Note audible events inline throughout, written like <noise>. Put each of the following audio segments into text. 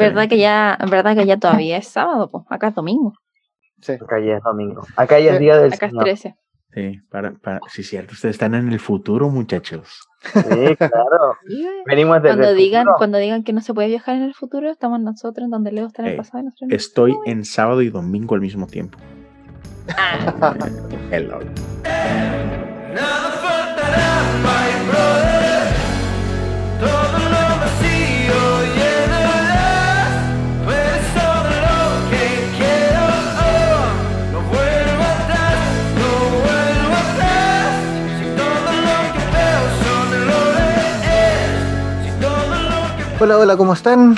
¿Verdad que ya, verdad que ya todavía es sábado? Pues acá es domingo. Sí. Acá ya es domingo. Acá ya es día del Acá es 13. Sí, para, para, sí, cierto, ustedes están en el futuro, muchachos. Sí, <laughs> claro. Venimos desde cuando el digan, futuro. cuando digan que no se puede viajar en el futuro, estamos nosotros en donde Leo está en el Ey, pasado nosotros en Estoy futuro. en sábado y domingo al mismo tiempo. Ah, <laughs> Hello. Hola, hola, ¿cómo están?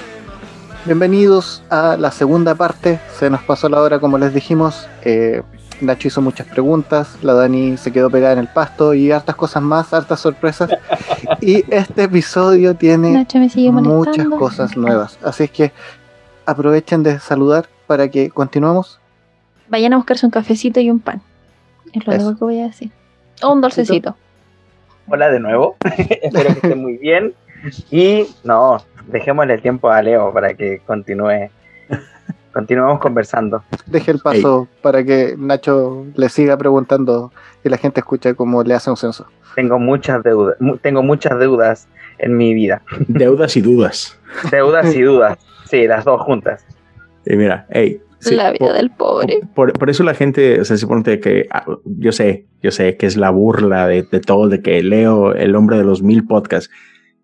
Bienvenidos a la segunda parte. Se nos pasó la hora, como les dijimos. Eh, Nacho hizo muchas preguntas, la Dani se quedó pegada en el pasto y hartas cosas más, hartas sorpresas. <laughs> y este episodio tiene muchas cosas nuevas. Así es que aprovechen de saludar para que continuemos. Vayan a buscarse un cafecito y un pan. Es lo Eso. único que voy a decir. O un dulcecito. Hola de nuevo. <laughs> Espero que estén muy bien. Y no, dejémosle el tiempo a Leo para que continúe. <laughs> Continuemos conversando. Deje el paso para que Nacho le siga preguntando y la gente escuche cómo le hace un censo. Tengo muchas deudas. mu- Tengo muchas deudas en mi vida. <laughs> Deudas y dudas. Deudas y dudas. Sí, las dos juntas. Y mira, hey. sí, la vida por- del pobre. Por, por eso la gente, o sea, se pone que ah, yo sé, yo sé que es la burla de, de todo, de que leo el hombre de los mil podcasts.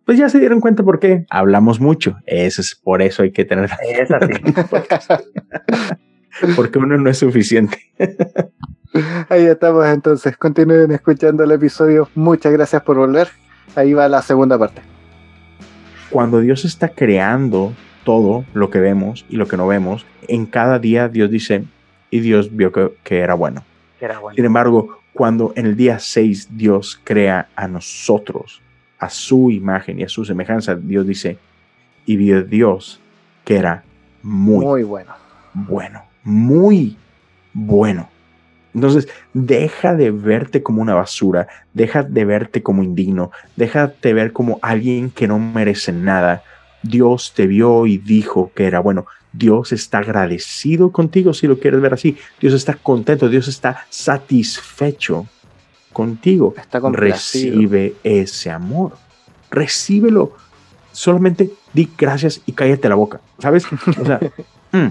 Pues ya se dieron cuenta por qué hablamos mucho. Eso es por eso hay que tener, Es así. <laughs> porque uno no es suficiente. <laughs> Ahí estamos entonces. Continúen escuchando el episodio. Muchas gracias por volver. Ahí va la segunda parte. Cuando Dios está creando todo lo que vemos y lo que no vemos, en cada día Dios dice, y Dios vio que, que era bueno. Que era bueno. Sin embargo, cuando en el día 6 Dios crea a nosotros, a su imagen y a su semejanza, Dios dice, y vio Dios que era muy, Muy bueno. bueno, muy bueno. Entonces, deja de verte como una basura, deja de verte como indigno, deja de ver como alguien que no merece nada. Dios te vio y dijo que era bueno. Dios está agradecido contigo si lo quieres ver así. Dios está contento, Dios está satisfecho contigo. Está. Recibe ese amor. Recíbelo. Solamente di gracias y cállate la boca. ¿Sabes? O sea, <laughs> mm,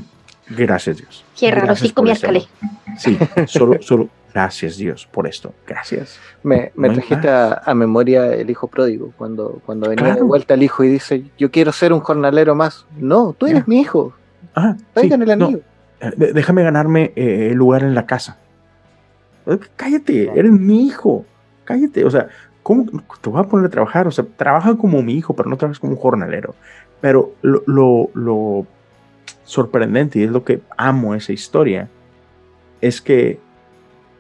gracias Dios. Cierra los Gracias cinco por este miércoles. amor. Sí, solo, solo gracias Dios por esto. Gracias. Me, me No trajiste a, a memoria el hijo pródigo, cuando, cuando venía de vuelta el hijo y dice, yo quiero ser un jornalero más. No, tú eres mi hijo. Ah, sí, el no, anillo. eh, déjame ganarme eh, el lugar en la casa. Cállate, eres mi hijo. Cállate, o sea, ¿cómo te voy a poner a trabajar? O sea, trabaja como mi hijo, pero no trabajas como un jornalero. Pero lo, lo, lo sorprendente, y es lo que amo esa historia, es que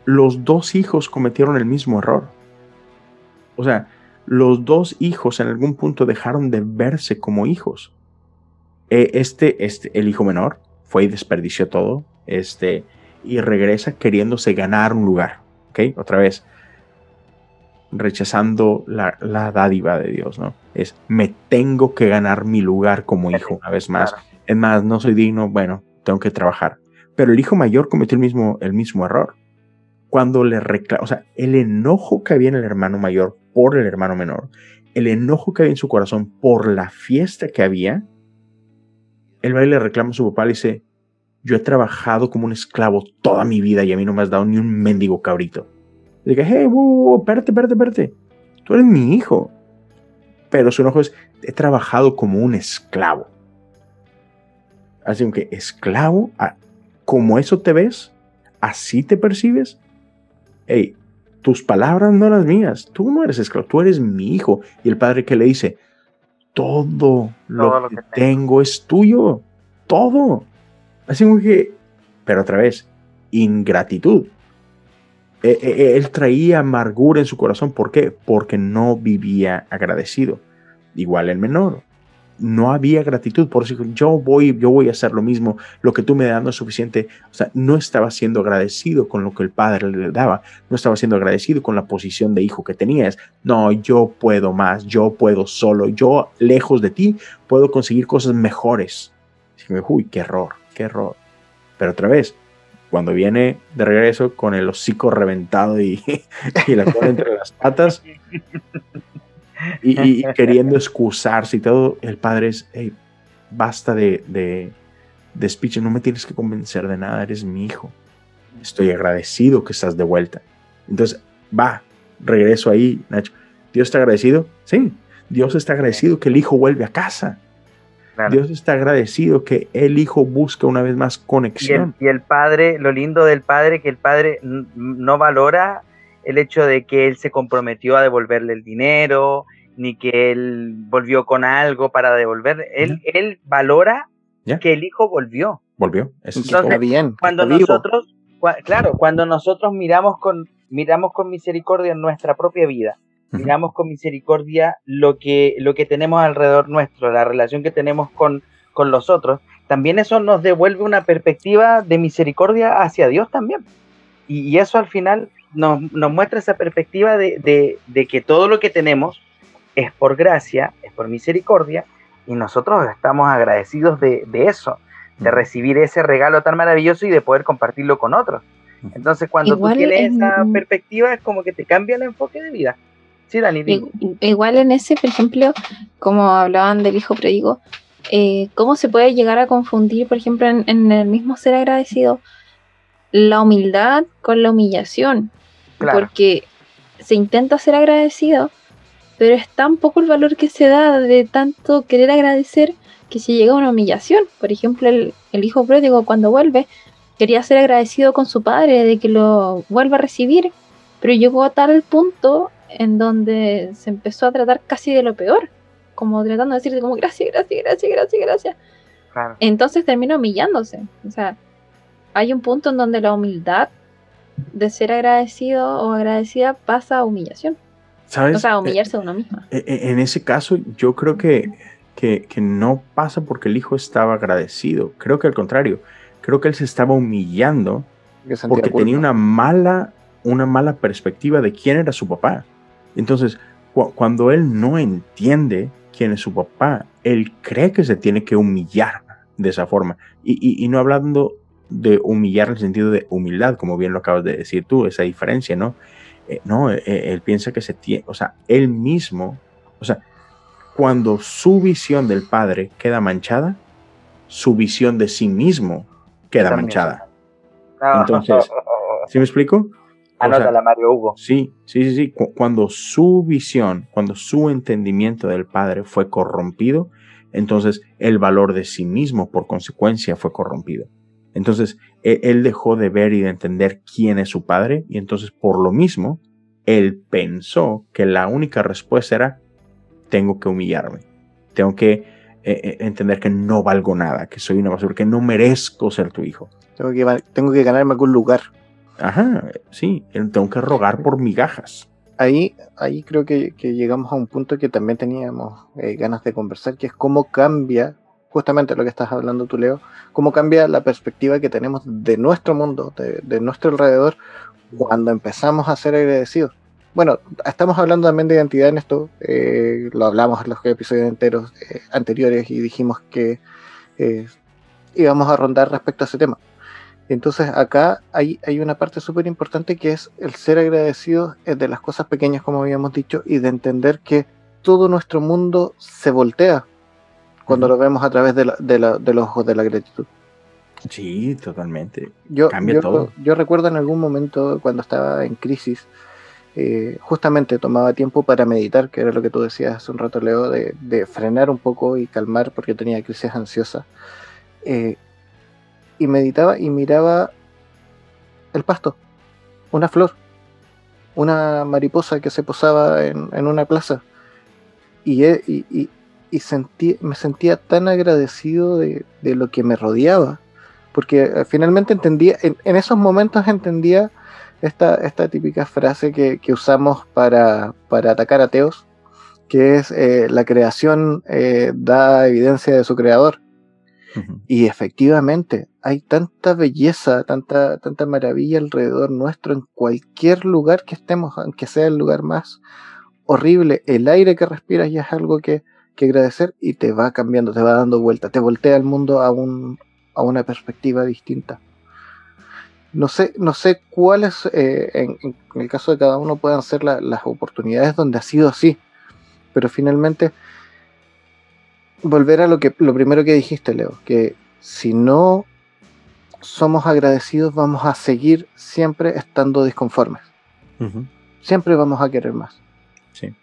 los dos hijos cometieron el mismo error. O sea, los dos hijos en algún punto dejaron de verse como hijos. Eh, este, este, el hijo menor, fue y desperdició todo, este, y regresa queriéndose ganar un lugar, ¿ok? Otra vez, rechazando la, la dádiva de Dios, ¿no? Es, me tengo que ganar mi lugar como hijo, una vez más. Claro. Es más, no soy digno, bueno, tengo que trabajar. Pero el hijo mayor cometió el mismo, el mismo error. Cuando le reclama, o sea, el enojo que había en el hermano mayor por el hermano menor, el enojo que había en su corazón por la fiesta que había, él va y le reclama a su papá y le dice, yo he trabajado como un esclavo toda mi vida y a mí no me has dado ni un mendigo cabrito. Y dije, hey, wow, espérate, espérate, espérate. Tú eres mi hijo. Pero su enojo es, he trabajado como un esclavo. Así que, esclavo, como eso te ves, así te percibes. Hey, tus palabras no las mías. Tú no eres esclavo, tú eres mi hijo. Y el padre que le dice, todo lo, Todo lo que, que tengo es tuyo. Todo. Así que, pero otra vez, ingratitud. Eh, eh, eh, él traía amargura en su corazón. ¿Por qué? Porque no vivía agradecido. Igual el menor. No había gratitud. Por eso yo voy, yo voy a hacer lo mismo. Lo que tú me das no es suficiente. O sea, no estaba siendo agradecido con lo que el padre le daba. No estaba siendo agradecido con la posición de hijo que tenías. No, yo puedo más. Yo puedo solo. Yo, lejos de ti, puedo conseguir cosas mejores. Uy, qué error, qué error. Pero otra vez, cuando viene de regreso con el hocico reventado y, <laughs> la cola entre las patas y, queriendo excusarse y todo, el padre es, "Hey, basta de, de, no me tienes que convencer de nada, eres mi hijo. Estoy agradecido que estás de vuelta. Entonces, va, regreso ahí, Nacho. ¿Dios está agradecido? Sí. Dios está agradecido que el hijo vuelve a casa. Claro. Dios está agradecido que el hijo busca una vez más Y el, conexión. y el padre, lo lindo del padre, que el padre no valora el hecho de que él se comprometió a devolverle el dinero, ni que él volvió con algo para devolver. Él, él valora Ya. que el hijo volvió. Volvió. Ese Y es que todo. está bien, Cuando nosotros, cua- claro, cuando nosotros miramos con, miramos con misericordia en nuestra propia vida. Miramos con misericordia lo que, lo que tenemos alrededor nuestro, la relación que tenemos con, con los otros, también eso nos devuelve una perspectiva de misericordia hacia Dios también. Y, y eso al final nos, nos muestra esa perspectiva de, de- de que todo lo que tenemos es por gracia, es por misericordia, y nosotros estamos agradecidos de, de eso, de recibir ese regalo tan maravilloso y de poder compartirlo con otros. Entonces, cuando Igual tú tienes en- esa perspectiva, es como que te cambia el enfoque de vida. Sí, Dani, Igual en ese, por ejemplo, como hablaban del hijo pródigo, eh, ¿cómo se puede llegar a confundir, por ejemplo, en, en el mismo ser agradecido, la humildad con la humillación? Claro. Porque se intenta ser agradecido, pero es tan poco el valor que se da de tanto querer agradecer que se llega a una humillación. Por ejemplo, el, el hijo pródigo cuando vuelve quería ser agradecido con su padre de que lo vuelva a recibir, pero llegó a tal punto en donde se empezó a tratar casi de lo peor, como tratando de decirte como gracias, gracias, gracias, gracias, gracias. Claro. Entonces termina humillándose. O sea, hay un punto en donde la humildad de ser agradecido o agradecida pasa a humillación. ¿Sabes? O sea, a Eh, humillarse a uno mismo. E- e- En ese caso, yo creo que, que, que no pasa porque el hijo estaba agradecido. Creo que al contrario. Creo que él se estaba humillando porque culpa. tenía una mala, una mala perspectiva de quién era su papá. Entonces, cu- cuando él no entiende quién es su papá, él cree que se tiene que humillar de esa forma. Y, y- y no hablando de humillar en el sentido de humildad, como bien lo acabas de decir tú, esa diferencia, ¿no? Eh, no, eh, eh, él piensa que se tiene, o sea, él mismo, o sea, cuando su visión del padre queda manchada, su visión de sí mismo queda También. manchada. No. Entonces, ¿Sí me explico? O sea, Anótala, Mario Hugo. Sí, sí, sí, sí. Cu- Cuando su visión, cuando su entendimiento del Padre fue corrompido, entonces el valor de sí mismo por consecuencia fue corrompido. Entonces e- él dejó de ver y de entender quién es su Padre y entonces por lo mismo él pensó que la única respuesta era tengo que humillarme, tengo que eh, eh, entender que no valgo nada, que soy una basura, que no merezco ser tu hijo. Tengo que, tengo que ganarme algún lugar. Ajá, sí, tengo que rogar por migajas. Ahí, ahí creo que, llegamos a un punto que también teníamos eh, ganas de conversar, que es cómo cambia, justamente lo que estás hablando tú, Leo, cómo cambia la perspectiva que tenemos de nuestro mundo, de, nuestro alrededor, cuando empezamos a ser agradecidos. Bueno, estamos hablando también de identidad en esto, eh, lo hablamos en los episodios enteros eh, anteriores y dijimos que eh, íbamos a rondar respecto a ese tema. Entonces acá hay, hay una parte súper importante que es el ser agradecido de las cosas pequeñas, como habíamos dicho, y de entender que todo nuestro mundo se voltea cuando lo vemos a través de, la- de la- de los ojos de la gratitud. Sí, totalmente. Yo, Cambia yo, todo. yo recuerdo en algún momento cuando estaba en crisis, eh, justamente tomaba tiempo para meditar, que era lo que tú decías hace un rato, Leo, de, de frenar un poco y calmar porque tenía crisis ansiosa. Eh, y meditaba y miraba el pasto, una flor, una mariposa que se posaba en, en una plaza. Y, y, y- y sentí, me sentía tan agradecido de, de lo que me rodeaba porque eh, finalmente entendía, en, en esos momentos entendía esta, esta típica frase que, que usamos para, para atacar ateos, que es eh, la creación eh, da evidencia de su creador. Y efectivamente, hay tanta belleza, tanta, tanta maravilla alrededor nuestro en cualquier lugar que estemos, aunque sea el lugar más horrible, el aire que respiras ya es algo que, que agradecer y te va cambiando, te va dando vuelta, te voltea el mundo a, un, a una perspectiva distinta. No sé, no sé cuáles, eh, en, el caso de cada uno, puedan ser la- las oportunidades donde ha sido así, pero finalmente volver a lo que lo primero que dijiste, Leo, que si no somos agradecidos vamos a seguir siempre estando disconformes. Siempre vamos a querer más. Sí.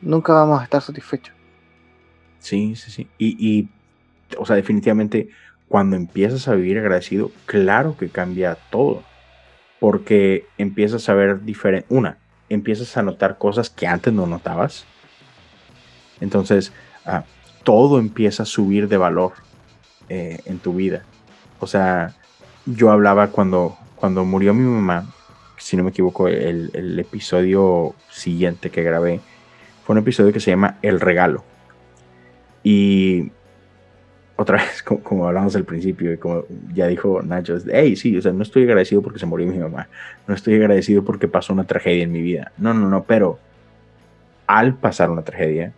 Nunca vamos a estar satisfechos. Sí, sí, sí. Y, y, o sea, definitivamente, cuando empiezas a vivir agradecido, claro que cambia todo. Porque empiezas a ver diferente. Una, empiezas a notar cosas que antes no notabas. Entonces, ah, todo empieza a subir de valor eh, en tu vida. O sea, yo hablaba cuando, cuando murió mi mamá, si no me equivoco, el, episodio siguiente que grabé fue un episodio que se llama El Regalo. Y otra <laughs> vez, como, como hablamos al principio, y como ya dijo Nacho, hey, sí, o sea, no estoy agradecido porque se murió mi mamá, no estoy agradecido porque pasó una tragedia en mi vida. No, no, no, pero al pasar una tragedia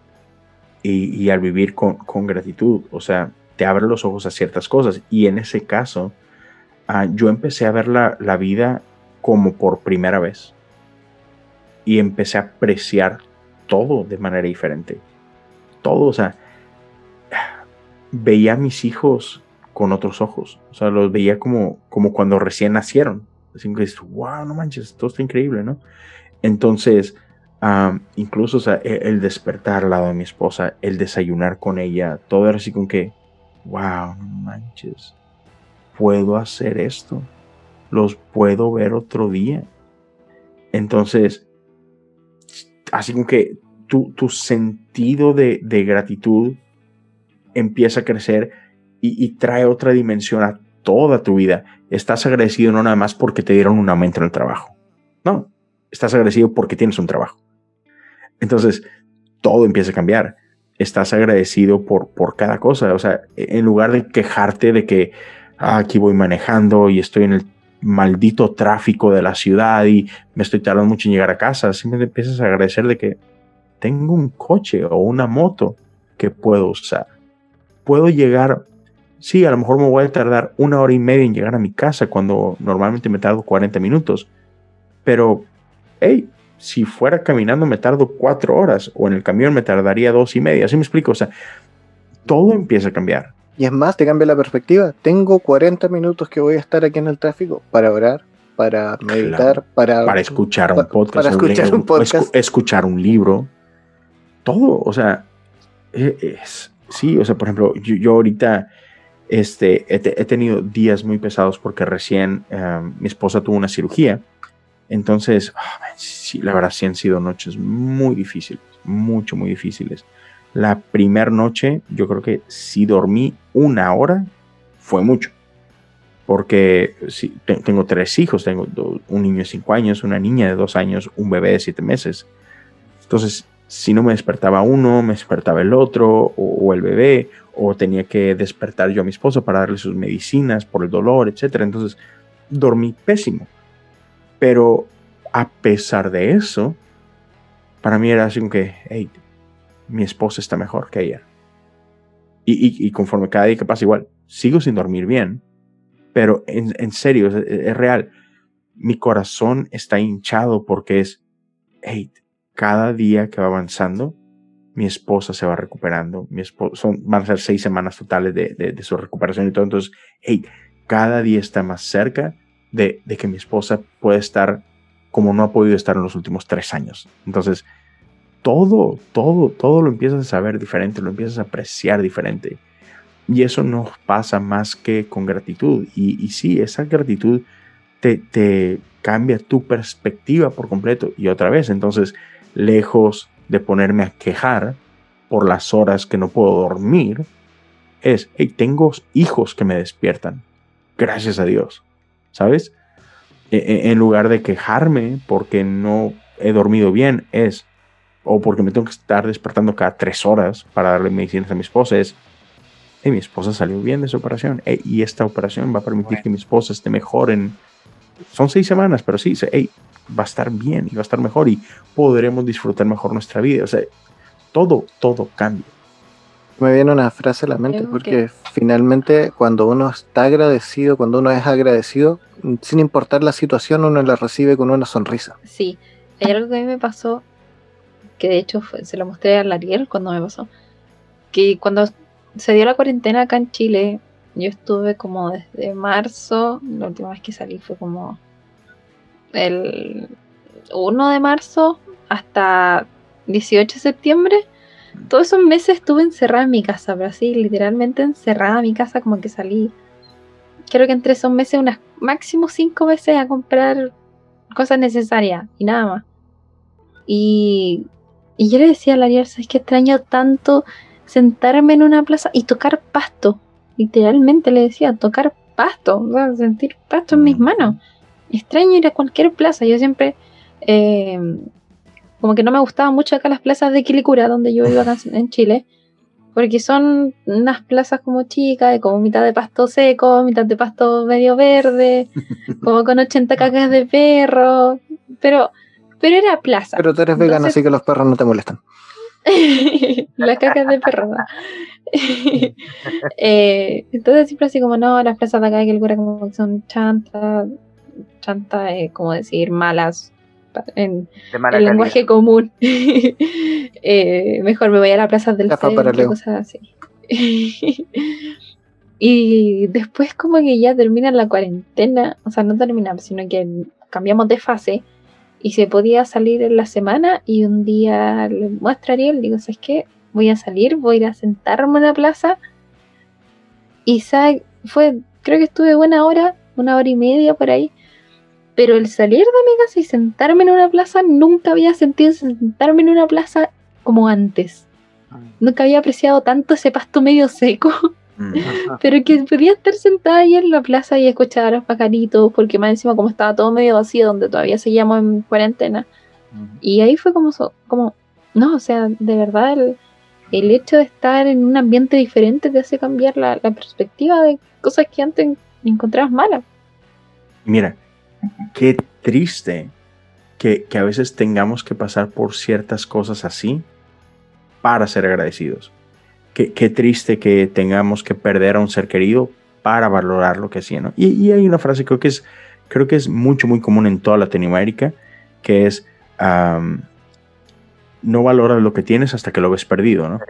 y, y al vivir con, con gratitud, o sea, te abre los ojos a ciertas cosas. Y en ese caso, ah, yo empecé a ver la, la vida como por primera vez. Y empecé a apreciar todo de manera diferente. Todo, o sea, veía a mis hijos con otros ojos. O sea, los veía como, como cuando recién nacieron. Así que dices, wow, no manches, todo está increíble, ¿no? Entonces, ah, incluso o sea, e- el despertar al lado de mi esposa, el desayunar con ella, todo era así con que, wow, no manches, puedo hacer esto, los puedo ver otro día. Entonces, así como que tu, tu sentido de, de gratitud empieza a crecer y, y trae otra dimensión a toda tu vida. Estás agradecido no nada más porque te dieron un aumento en el trabajo. No, estás agradecido porque tienes un trabajo. Entonces, todo empieza a cambiar. Estás agradecido por, por cada cosa. O sea, en lugar de quejarte de que "Ah, aquí voy manejando y estoy en el maldito tráfico de la ciudad y me estoy tardando mucho en llegar a casa, simplemente empiezas a agradecer de que tengo un coche o una moto que puedo usar. Puedo llegar, sí, a lo mejor me voy a tardar una hora y media en llegar a mi casa cuando normalmente me tardo 40 minutos, pero, hey, si fuera caminando me tardo cuatro horas o en el camión me tardaría dos y media, ¿así me explico? O sea, todo empieza a cambiar. Y es más, te cambia la perspectiva. Tengo 40 minutos que voy a estar aquí en el tráfico para orar, para meditar, para, para escuchar un podcast, para escuchar un podcast. escu- escuchar un libro, todo, o sea, e- es, sí, o sea, por ejemplo, yo, yo ahorita este, he, te- he tenido días muy pesados porque recién eh, mi esposa tuvo una cirugía, entonces, sí, la verdad sí han sido noches muy difíciles, mucho, muy difíciles. La primera noche, yo creo que si dormí una hora, fue mucho porque tengo tres hijos, tengo un niño de cinco años, una niña de dos años, un bebé de siete meses. Entonces, si no me despertaba uno, me despertaba el otro, o, o el bebé, o tenía que despertar yo a mi esposo para darle sus medicinas por el dolor, etc. Entonces, dormí pésimo. Pero a pesar de eso, para mí era así como que, hey, mi esposa está mejor que ayer. Y, y- y conforme cada día que pasa igual, sigo sin dormir bien, pero en, en serio, es, es real. Mi corazón está hinchado porque es, hey, cada día que va avanzando, mi esposa se va recuperando. Mi esposa, son, van a ser seis semanas totales de, de- de su recuperación y todo. Entonces, hey, cada día está más cerca de, que mi esposa pueda estar como no ha podido estar en los últimos tres años. Entonces, todo, todo, todo lo empiezas a saber diferente, lo empiezas a apreciar diferente. Y eso no pasa más que con gratitud. Y, y sí, esa gratitud te, te cambia tu perspectiva por completo. Y otra vez, entonces, lejos de ponerme a quejar por las horas que no puedo dormir, es, hey, tengo hijos que me despiertan. Gracias a Dios. ¿Sabes? E- e- En lugar de quejarme porque no he dormido bien, es, o porque me tengo que estar despertando cada tres horas para darle medicinas a mi esposa, es, hey, mi esposa salió bien de su operación, hey, y esta operación va a permitir que mi esposa esté mejor en, son seis semanas, pero sí, hey, va a estar bien y va a estar mejor y podremos disfrutar mejor nuestra vida. O sea, todo, todo cambia. Me viene una frase a la mente porque finalmente cuando uno está agradecido, cuando uno es agradecido, sin importar la situación, uno la recibe con una sonrisa. Sí, hay algo que a mí me pasó, que de hecho fue- se lo mostré a Ariel cuando me pasó, que cuando se dio la cuarentena acá en Chile, yo estuve como desde marzo, la última vez que salí fue como el 1 de marzo hasta 18 de septiembre. Todos esos meses estuve encerrada en mi casa, pero así literalmente encerrada en mi casa, como que salí. Creo que entre esos meses unas máximo cinco veces a comprar cosas necesarias y nada más. Y, y yo le decía a la Ariel, ¿sabes qué extraño tanto sentarme en una plaza y tocar pasto? Literalmente le decía, tocar pasto, o sea, sentir pasto en mis Mm. manos. Extraño ir a cualquier plaza. Yo siempre, eh, como que no me gustaban mucho acá las plazas de Quilicura, donde yo iba acá en Chile, porque son unas plazas como chicas, de como mitad de pasto seco, mitad de pasto medio verde, <laughs> como con 80 cacas de perro, pero, pero era plaza. Pero tú eres vegano, Entonces- así que los perros no te molestan. <laughs> las cacas de perro. ¿no? <laughs> Eh, entonces siempre así como, no, las plazas de acá de Quilicura como que son chantas, chantas, eh, como decir, malas, en el lenguaje común. <laughs> Eh, mejor me voy a la plaza del centro, cosas así. <laughs> y después como que ya termina la cuarentena, o sea, no termina, sino que cambiamos de fase y se podía salir en la semana y un día le muestro a Ariel, digo, ¿sabes qué? Voy a salir, voy a ir a sentarme en la plaza y sabe, fue, creo que estuve buena hora, una hora y media por ahí, pero el salir de mi casa y sentarme en una plaza, nunca había sentido sentarme en una plaza como antes. Nunca había apreciado tanto ese pasto medio seco, Mm. <laughs> pero que podía estar sentada ahí en la plaza y escuchar a los pajaritos, porque más encima como estaba todo medio vacío, donde todavía seguíamos en cuarentena. Y ahí fue como, so- como no, o sea, de verdad el, el hecho de estar en un ambiente diferente te hace cambiar la, la perspectiva de cosas que antes encontrabas malas. Mira, qué triste que, que a veces tengamos que pasar por ciertas cosas así para ser agradecidos. Qué, triste que tengamos que perder a un ser querido para valorar lo que hacía, ¿no? Y, y hay una frase creo que es creo que es mucho muy común en toda Latinoamérica que es no valoras lo que tienes hasta que lo ves perdido, ¿no?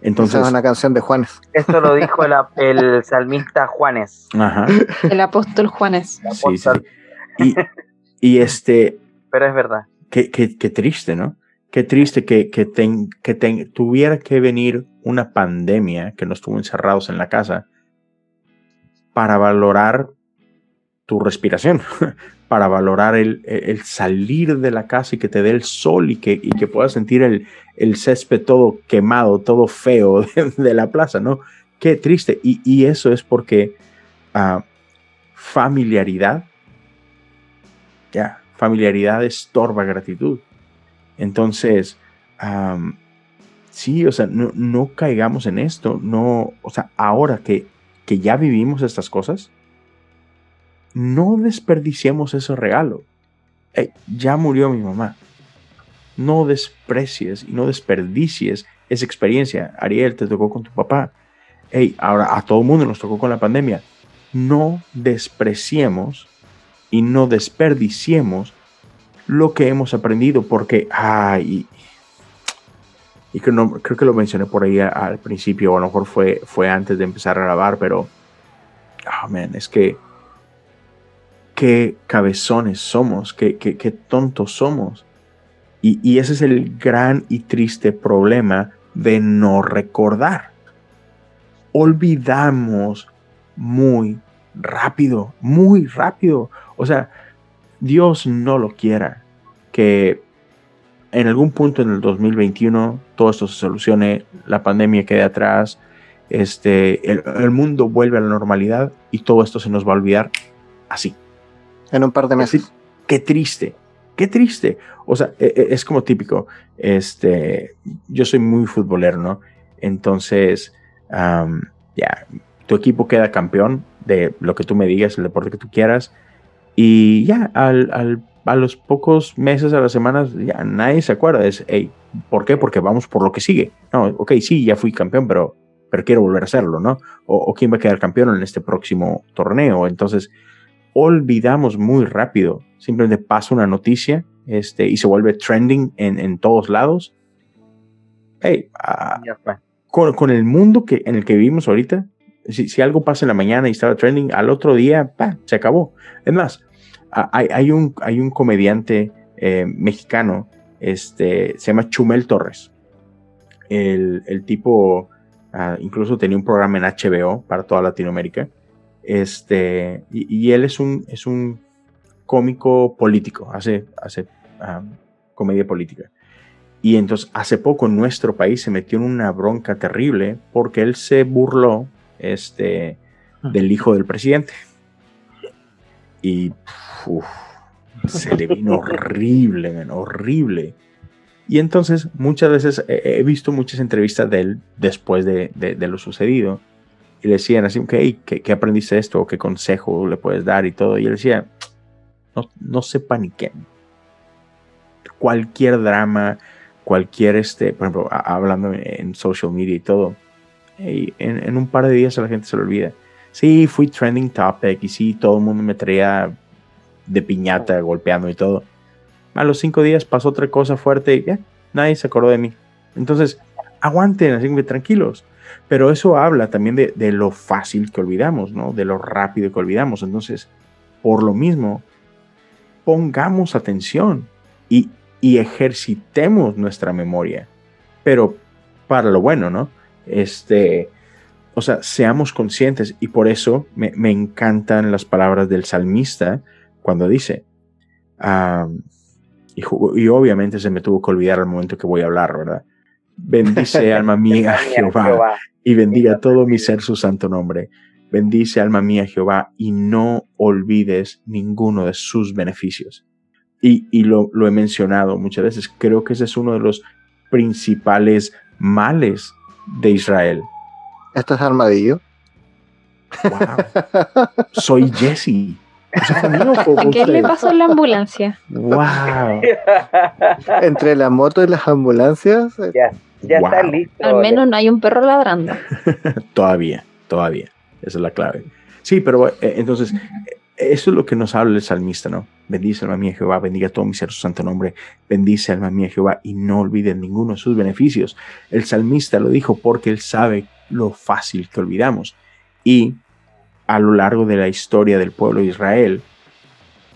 Entonces, Esa es una canción de Juanes. Esto lo dijo el, el salmista Juanes. ajá, El apóstol Juanes. el sí, sí. y este, Pero es verdad. qué, qué- qué triste, ¿no? Qué triste que, que, ten- que ten- tuviera que venir una pandemia que nos tuvo encerrados en la casa para valorar tu respiración, para valorar el, el salir de la casa y que te dé el sol y que, y que puedas sentir el, el césped todo quemado, todo feo <laughs> de, la plaza, ¿no? Qué triste. Y, y eso es porque ah, familiaridad, ya, familiaridad estorba gratitud. Entonces, sí, o sea, no, no caigamos en esto, no, o sea, ahora que, que ya vivimos estas cosas, no desperdiciemos ese regalo. Ey, ya murió mi mamá. No desprecies y no desperdicies esa experiencia. Ariel, te tocó con tu papá. Ey, ahora a todo mundo nos tocó con la pandemia. No despreciemos y no desperdiciemos lo que hemos aprendido porque, ay, y que no, creo que lo mencioné por ahí al principio, o a lo mejor fue, fue antes de empezar a grabar, pero, man, es que, qué cabezones somos, qué, qué, qué tontos somos. Y, y ese es el gran y triste problema de no recordar. Olvidamos muy rápido, muy rápido. O sea, Dios no lo quiera que en algún punto en el 2021 todo esto se solucione, la pandemia quede atrás, este, el, el mundo vuelve a la normalidad y todo esto se nos va a olvidar así. En un par de meses. Qué triste, qué triste. O sea, e- e- es como típico. Este, yo soy muy futbolero, ¿no? Entonces, ya, tu equipo queda campeón de lo que tú me digas, el deporte que tú quieras. Y ya, al- a los pocos meses, a las semanas, ya nadie se acuerda. Es, hey, ¿por qué? Porque vamos por lo que sigue. No, ok, sí, ya fui campeón, pero, pero quiero volver a hacerlo, ¿no? O, o quién va a quedar campeón en este próximo torneo. Entonces, olvidamos muy rápido. Simplemente pasa una noticia este, y se vuelve trending en, en todos lados. Hey, ah, fue. con, con el mundo que, en el que vivimos ahorita, si, si algo pasa en la mañana y estaba trending, al otro día, pa, se acabó. Es más, a- hay, hay, un, hay un comediante eh, mexicano, este, se llama Chumel Torres. El, el tipo ah, incluso tenía un programa en HBO para toda Latinoamérica. Este, y, y él es un, es un cómico político, hace, hace ah, comedia política. Y entonces hace poco en nuestro país se metió en una bronca terrible porque él se burló este, del hijo del presidente. Y uf, se le vino <laughs> horrible, man, horrible. Y entonces muchas veces he, he visto muchas entrevistas de él después de, de- de lo sucedido. Y le decían así, ok, ¿qué, qué aprendiste esto? ¿Qué consejo le puedes dar? Y todo. Y él decía, no, no se paniquen. Cualquier drama, cualquier, este, por ejemplo, a- hablando en social media y todo, hey, en, en un par de días a la gente se le olvida. Sí, fui trending topic y sí, todo el mundo me traía de piñata golpeando y todo. A los cinco días pasó otra cosa fuerte y ya, nadie se acordó de mí. Entonces, aguanten, así que tranquilos. Pero eso habla también de, lo fácil que olvidamos, ¿no? De lo rápido que olvidamos. Entonces, por lo mismo, pongamos atención y, ejercitemos nuestra memoria. Pero para lo bueno, ¿no? Este, o sea, seamos conscientes y por eso me, encantan las palabras del salmista cuando dice, y obviamente se me tuvo que olvidar al momento que voy a hablar, ¿verdad? Bendice <laughs> alma mía Jehová y bendiga todo mi ser su santo nombre. Bendice alma mía Jehová y no olvides ninguno de sus beneficios. Y, y lo, lo he mencionado muchas veces, creo que ese es uno de los principales males de Israel. Esto es armadillo. Wow, soy Jesse. ¿Eso fue mío o fue ¿A qué le pasó en la ambulancia? Wow. <laughs> Entre la moto y las ambulancias, ya Wow. está listo. Al menos no hay un perro ladrando. <laughs> Todavía, todavía. Esa es la clave. Sí, pero eh, entonces, eh, eso es lo que nos habla el salmista, ¿no? Bendice alma mía Jehová, bendiga todo mi ser su santo nombre, bendice alma mía Jehová y no olvides ninguno de sus beneficios. El salmista lo dijo porque él sabe lo fácil que olvidamos. Y a lo largo de la historia del pueblo de Israel,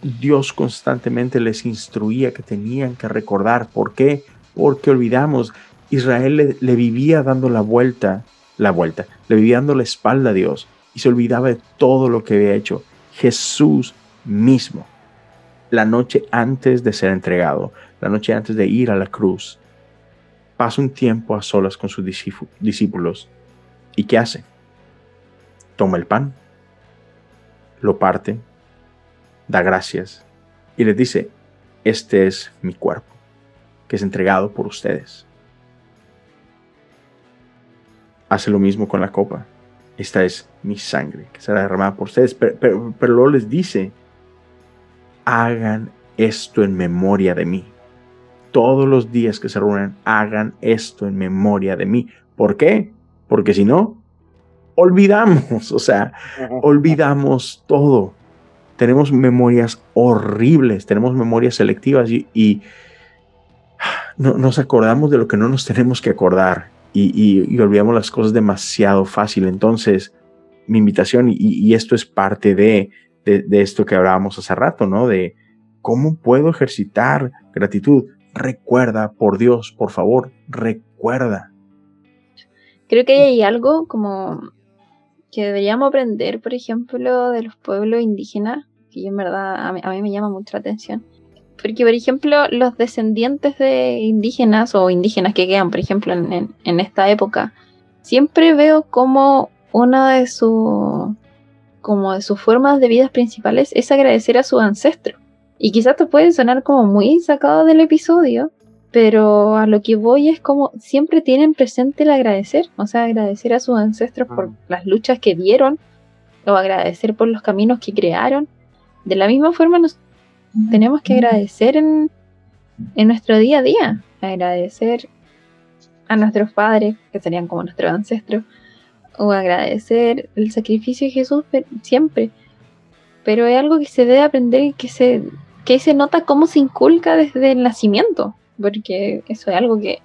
Dios constantemente les instruía que tenían que recordar. ¿Por qué? Porque olvidamos. Israel le, vivía dando la vuelta, la vuelta, le vivía dando la espalda a Dios y se olvidaba de todo lo que había hecho. Jesús mismo, la noche antes de ser entregado, la noche antes de ir a la cruz, pasa un tiempo a solas con sus discípu- discípulos. ¿Y qué hace? Toma el pan, lo parte, da gracias y les dice, este es mi cuerpo, que es entregado por ustedes. Hace lo mismo con la copa. Esta es mi sangre, que será derramada por ustedes. Pero, pero, pero luego les dice, hagan esto en memoria de mí. Todos los días que se reúnan, hagan esto en memoria de mí. ¿Por qué? Porque si no, olvidamos, o sea, <laughs> olvidamos todo. Tenemos memorias horribles, tenemos memorias selectivas y, y no, nos acordamos de lo que no nos tenemos que acordar y, y- y olvidamos las cosas demasiado fácil. Entonces, mi invitación, y, y esto es parte de, de, esto que hablábamos hace rato, ¿no? De cómo puedo ejercitar gratitud. Recuerda, por Dios, por favor, recuerda. Creo que hay algo como que deberíamos aprender, por ejemplo, de los pueblos indígenas, que en verdad a mí, a mí me llama mucho la atención. Porque, por ejemplo, los descendientes de indígenas o indígenas que quedan, por ejemplo, en, en- en esta época, siempre veo como una de sus como de sus formas de vida principales es agradecer a sus ancestros. Y quizás te puede sonar como muy sacado del episodio, pero a lo que voy es como siempre tienen presente el agradecer, o sea, agradecer a sus ancestros por Mm. las luchas que dieron, o agradecer por los caminos que crearon. De la misma forma, nos- tenemos que agradecer en, en nuestro día a día. Agradecer a nuestros padres, que serían como nuestros ancestros, o agradecer el sacrificio de Jesús siempre. Pero es algo que se debe aprender y que se, que se nota cómo se inculca desde el nacimiento, porque eso es algo que,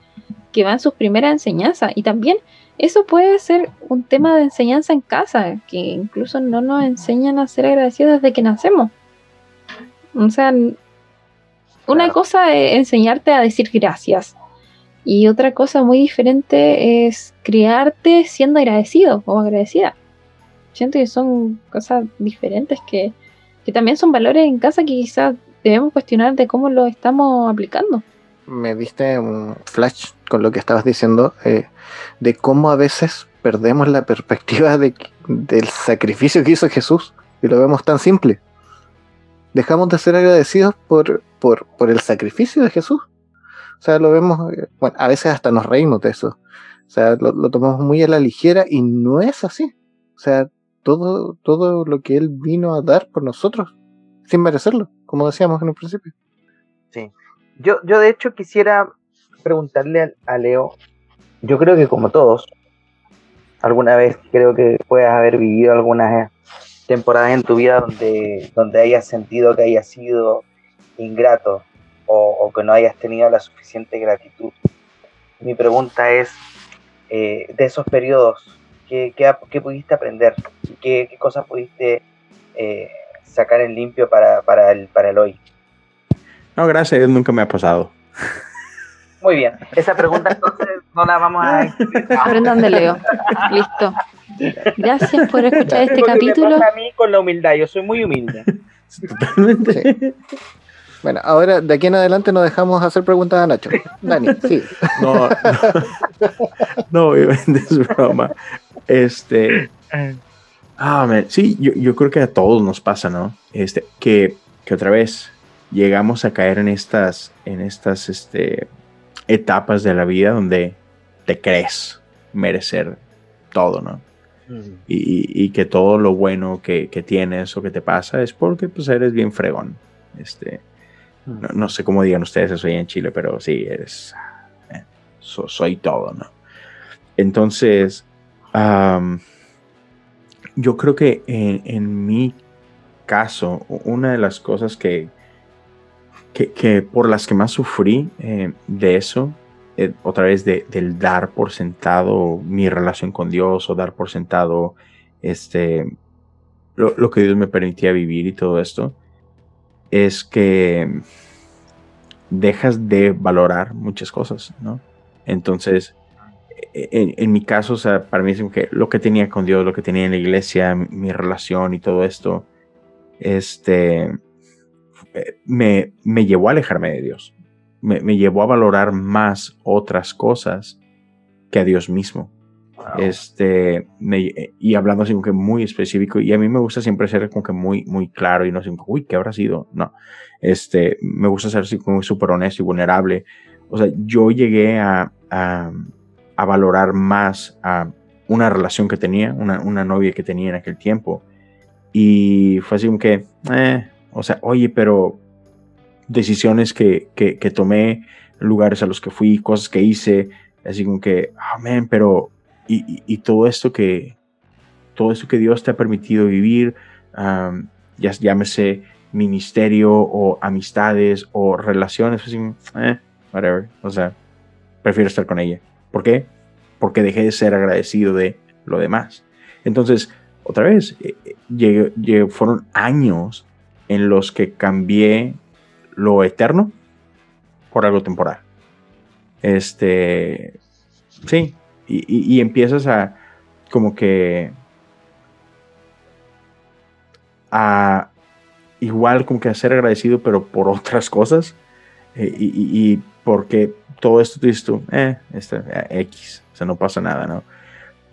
que va en sus primeras enseñanzas. Y también eso puede ser un tema de enseñanza en casa, que incluso no nos enseñan a ser agradecidos desde que nacemos. O sea, una cosa es enseñarte a decir gracias. Y otra cosa muy diferente es criarte siendo agradecido o agradecida. Siento que son cosas diferentes que, que también son valores en casa que quizás debemos cuestionar de cómo lo estamos aplicando. Me diste un flash con lo que estabas diciendo eh, de cómo a veces perdemos la perspectiva de, del sacrificio que hizo Jesús y lo vemos tan simple. Dejamos de ser agradecidos por, por, por el sacrificio de Jesús. O sea, lo vemos, eh, bueno, a veces hasta nos reímos de eso. O sea, lo, tomamos muy a la ligera y no es así. O sea, todo, todo lo que Él vino a dar por nosotros, sin merecerlo, como decíamos en un principio. Yo, yo de hecho quisiera preguntarle a, a Leo, yo creo que como todos, alguna vez creo que puedas haber vivido algunas temporadas en tu vida donde, donde hayas sentido que hayas sido ingrato o, que no hayas tenido la suficiente gratitud. Mi pregunta es, eh, de esos periodos, ¿qué, qué, pudiste aprender? ¿Qué, qué cosas pudiste eh, sacar en limpio para, para, el, para el hoy? No, gracias nunca me ha pasado. <laughs> Muy bien, esa pregunta entonces no la vamos a. Aprendan de Leo. Listo. Gracias por escuchar este capítulo. pasa a mí con la humildad, yo soy muy humilde. Totalmente. Bueno, ahora de aquí en adelante nos dejamos hacer preguntas a Nacho. Dani, sí. No, no, no, obviamente es broma. Este. Ah, man, sí, yo, yo creo que a todos nos pasa, ¿no? Este, que, que otra vez llegamos a caer en estas, en estas este, etapas de la vida donde te crees merecer todo, ¿no? Y, y- y que todo lo bueno que, que tienes o que te pasa es porque pues eres bien fregón. Este, no, no sé cómo digan ustedes eso ahí en Chile, pero sí, eres, eh, so- soy todo, ¿no? Entonces, yo creo que en, en mi caso, una de las cosas que, que, por las que más sufrí eh, de eso, eh, otra vez de- del dar por sentado mi relación con Dios o dar por sentado este, lo, lo que Dios me permitía vivir y todo esto, es que dejas de valorar muchas cosas, ¿no? Entonces, e- en, en mi caso, o sea, para mí es como que lo que tenía con Dios, lo que tenía en la iglesia, mi, mi relación y todo esto, este, me, me llevó a alejarme de Dios. Me, me llevó a valorar más otras cosas que a Dios mismo. Este, me- y hablando así como que muy específico, y a mí me gusta siempre ser como que muy, muy claro y no así como, uy, ¿qué habrá sido? No, este, me gusta ser así como súper honesto y vulnerable. O sea, yo llegué a, a, a valorar más a una relación que tenía, una, una novia que tenía en aquel tiempo. Y fue así como que, eh, o sea, oye, pero decisiones que, que, que tomé, lugares a los que fui, cosas que hice, así como que, amén, pero, y, y, y todo esto que, todo esto que Dios te ha permitido vivir, am, ya llámese ministerio o amistades o relaciones, así, eh, whatever, o sea, prefiero estar con ella. ¿Por qué? Porque dejé de ser agradecido de lo demás. Entonces, otra vez, eh, eh, llegué- llegué- fueron años en los que cambié lo eterno por algo temporal. Este, sí, y, y- empiezas a como que a igual como que a ser agradecido, pero por <laughs> otras cosas. eh, y, y- porque todo esto dices tú, eh, está, eh, X, o sea, no pasa nada, ¿no?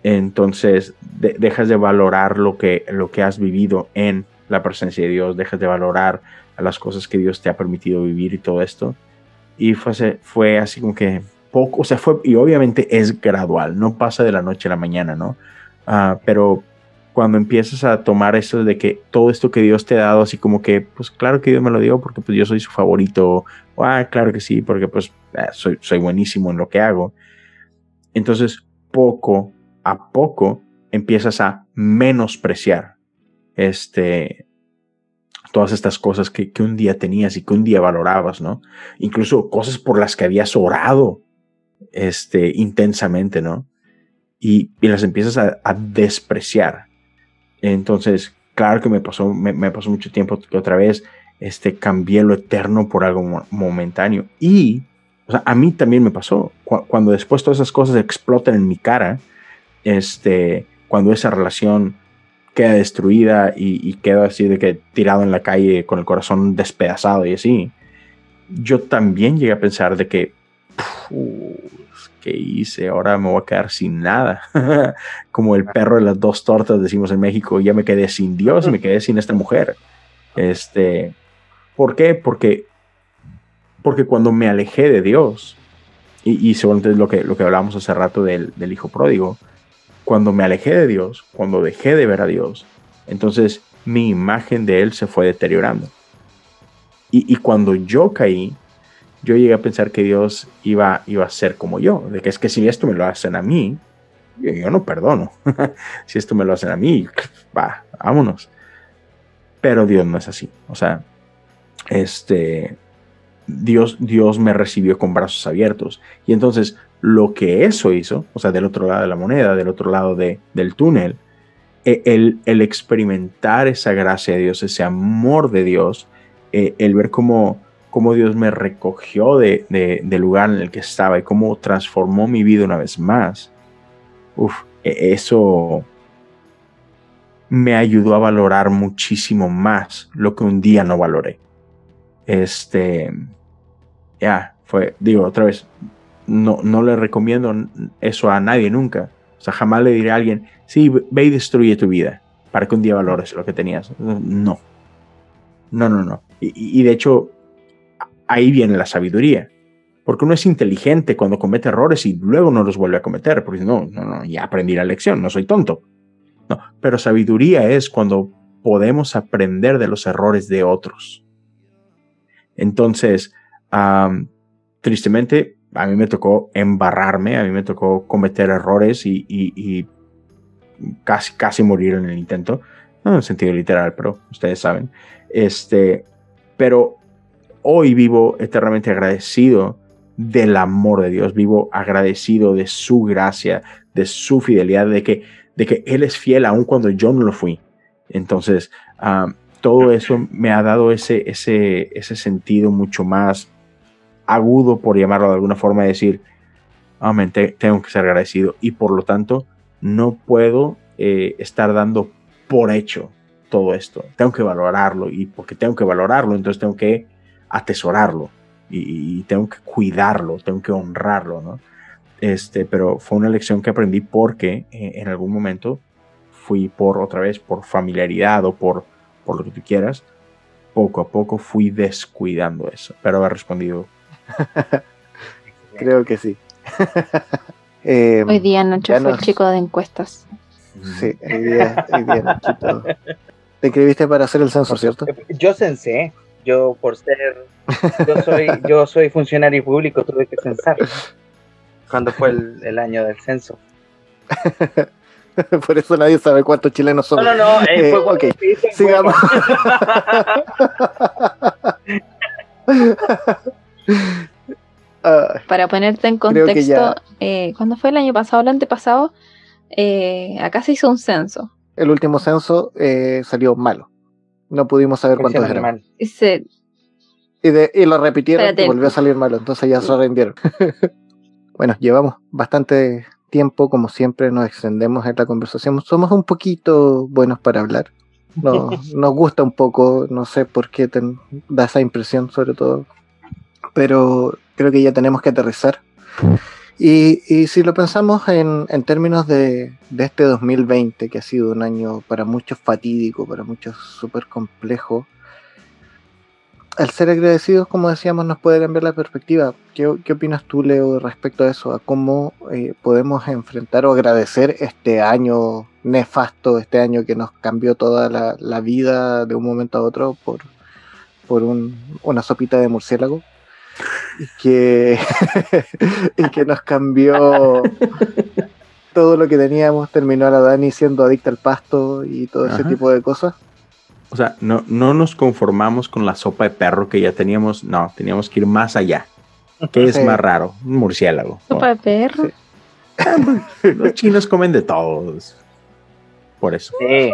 Entonces de- dejas de valorar lo que, lo que has vivido en la presencia de Dios, dejas de valorar a las cosas que Dios te ha permitido vivir y todo esto. Y fue, fue así como que poco, o sea, fue, y obviamente es gradual, no pasa de la noche a la mañana, ¿no? Ah, pero cuando empiezas a tomar eso de que todo esto que Dios te ha dado, así como que, pues claro que Dios me lo dio porque pues yo soy su favorito, o ah, claro que sí, porque pues ah, soy buenísimo en lo que hago. Entonces, poco a poco empiezas a menospreciar este, todas estas cosas que, que un día tenías y que un día valorabas, ¿no? Incluso cosas por las que habías orado este, intensamente, ¿no? Y, y las empiezas a, a despreciar. Entonces, claro que me pasó, me, me pasó mucho tiempo que otra vez este, cambié lo eterno por algo mo- momentáneo. Y, o sea, a mí también me pasó. Cu- cuando después todas esas cosas explotan en mi cara, este, cuando esa relación queda destruida y, y quedo así de que tirado en la calle con el corazón despedazado y así, yo también llegué a pensar de que, "Puf, ¿qué hice? Ahora me voy a quedar sin nada. <laughs> Como el perro de las dos tortas, decimos en México, ya me quedé sin Dios me quedé sin esta mujer. Este, ¿Por qué? Porque, porque cuando me alejé de Dios, y, y seguramente es lo que, lo que hablábamos hace rato del, del hijo pródigo, cuando me alejé de Dios, cuando dejé de ver a Dios, entonces mi imagen de Él se fue deteriorando. Y, cuando yo caí, yo llegué a pensar que Dios iba, iba a ser como yo, de que es que si esto me lo hacen a mí, yo, yo no perdono. <laughs> si esto me lo hacen a mí, va, vámonos. Pero Dios no es así. O sea, este, Dios, Dios me recibió con brazos abiertos. Y entonces lo que eso hizo, o sea, del otro lado de la moneda, del otro lado de, del túnel, e- el, experimentar esa gracia de Dios, ese amor de Dios, eh, el ver cómo, cómo Dios me recogió de, de- del lugar en el que estaba y cómo transformó mi vida una vez más, uf, e- eso me ayudó a valorar muchísimo más lo que un día no valoré. Este, ya, fue, digo otra vez, no, no le recomiendo eso a nadie nunca. O sea, jamás le diré a alguien, sí, ve y destruye tu vida para que un día valores lo que tenías. No, no, no, no. Y, de hecho, ahí viene la sabiduría. Porque uno es inteligente cuando comete errores y luego no los vuelve a cometer. Porque no, no, no, ya aprendí la lección, no soy tonto. No, pero sabiduría es cuando podemos aprender de los errores de otros. Entonces, am, tristemente, a mí me tocó embarrarme, a mí me tocó cometer errores y, y- y casi, casi morir en el intento. No en el sentido literal, pero ustedes saben. Este, pero hoy vivo eternamente agradecido del amor de Dios, vivo agradecido de su gracia, de su fidelidad, de que, de que Él es fiel aun cuando yo no lo fui. Entonces, ah, todo eso me ha dado ese, ese, ese sentido mucho más agudo, por llamarlo de alguna forma, de decir, amén, te- tengo que ser agradecido y por lo tanto no puedo eh, estar dando por hecho todo esto. Tengo que valorarlo y porque tengo que valorarlo, entonces tengo que atesorarlo y, y tengo que cuidarlo, tengo que honrarlo, ¿no? Este, pero fue una lección que aprendí porque eh, en algún momento fui por otra vez por familiaridad o por, por lo que tú quieras, poco a poco fui descuidando eso. Pero haber respondido, <laughs> Creo que sí. <laughs> Eh, Hoy día Nacho fue nos- el chico de encuestas. Sí, hoy día, hoy día, Nachito. Te inscribiste para hacer el censo, ¿cierto? Yo censé, yo por ser, yo soy, yo soy funcionario público, tuve que censar. Cuando fue el, el año del censo. <laughs> Por eso nadie sabe cuántos chilenos No, somos. no, no, eh, Eh, fue el sigamos. Para ponerte en contexto, eh, cuando fue el año pasado, el antepasado, eh, acá se hizo un censo. el último censo eh, salió malo. No pudimos saber cuántos eran. mal. Y se- Y, de- y lo repitieron Espérate. y volvió a salir malo, entonces ya se rindieron. <laughs> bueno, llevamos bastante tiempo, como siempre nos extendemos en la conversación. Somos un poquito buenos para hablar. No, <laughs> nos gusta un poco, no sé por qué te da esa impresión sobre todo. Pero creo que ya tenemos que aterrizar. Y, y si lo pensamos en, en términos de, de este 2020, que ha sido un año para muchos fatídico, para muchos súper complejo, al ser agradecidos, como decíamos, nos puede cambiar la perspectiva. ¿Qué, qué opinas tú, Leo, respecto a eso? A cómo eh, podemos enfrentar o agradecer este año nefasto, este año que nos cambió toda la, la vida de un momento a otro por, por un- una sopita de murciélago. <laughs> Y que, <laughs> y que nos cambió todo lo que teníamos. Terminó a la Dani siendo adicta al pasto y todo ese tipo de cosas. O sea, no, no nos conformamos con la sopa de perro que ya teníamos, no, teníamos que ir más allá. ¿Qué es más raro? Un murciélago. Sopa de perro. Sí. Los chinos comen de todos. Por eso. Sí.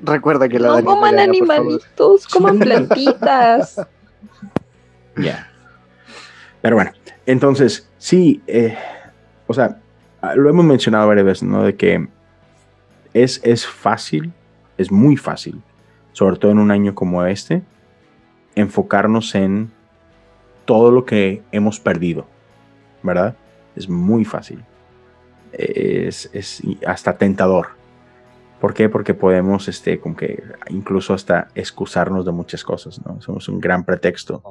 Recuerda que la No Dani coman animalitos, coman plantitas. <laughs> Ya. Pero bueno, entonces, sí, eh, o sea, ah, lo hemos mencionado varias veces, ¿no? De que es, es fácil, es muy fácil, sobre todo en un año como este, enfocarnos en todo lo que hemos perdido, ¿verdad? Es muy fácil. Es, es hasta tentador. ¿Por qué? Porque podemos, este, como que incluso hasta excusarnos de muchas cosas, ¿no? Somos un gran pretexto.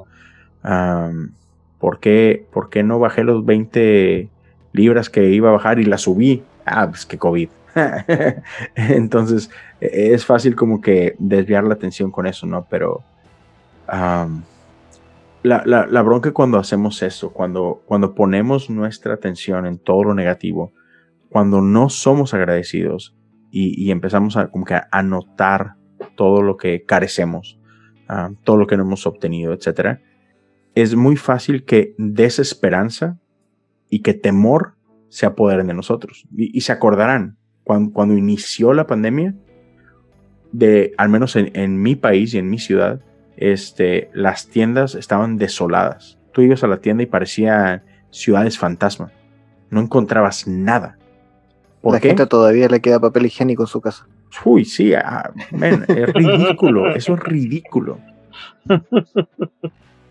Am, ¿por, qué, ¿Por qué no bajé los 20 libras que iba a bajar y las subí? Ah, pues que COVID. <laughs> Entonces, e- es fácil como que desviar la atención con eso, ¿no? Pero am, la, la- la bronca cuando hacemos eso, cuando, cuando ponemos nuestra atención en todo lo negativo, cuando no somos agradecidos y, empezamos a, como que a, a notar todo lo que carecemos, todo lo que no hemos obtenido, etcétera, es muy fácil que desesperanza y que temor se apoderen de nosotros. Y, y se acordarán, cuando, cuando inició la pandemia, de, al menos en, en mi país y en mi ciudad, este, las tiendas estaban desoladas. Tú ibas a la tienda y parecían ciudades fantasma. No encontrabas nada. ¿Por la qué? gente todavía le queda papel higiénico en su casa. Uy, sí, ah, man, es ridículo, eso es ridículo. <laughs>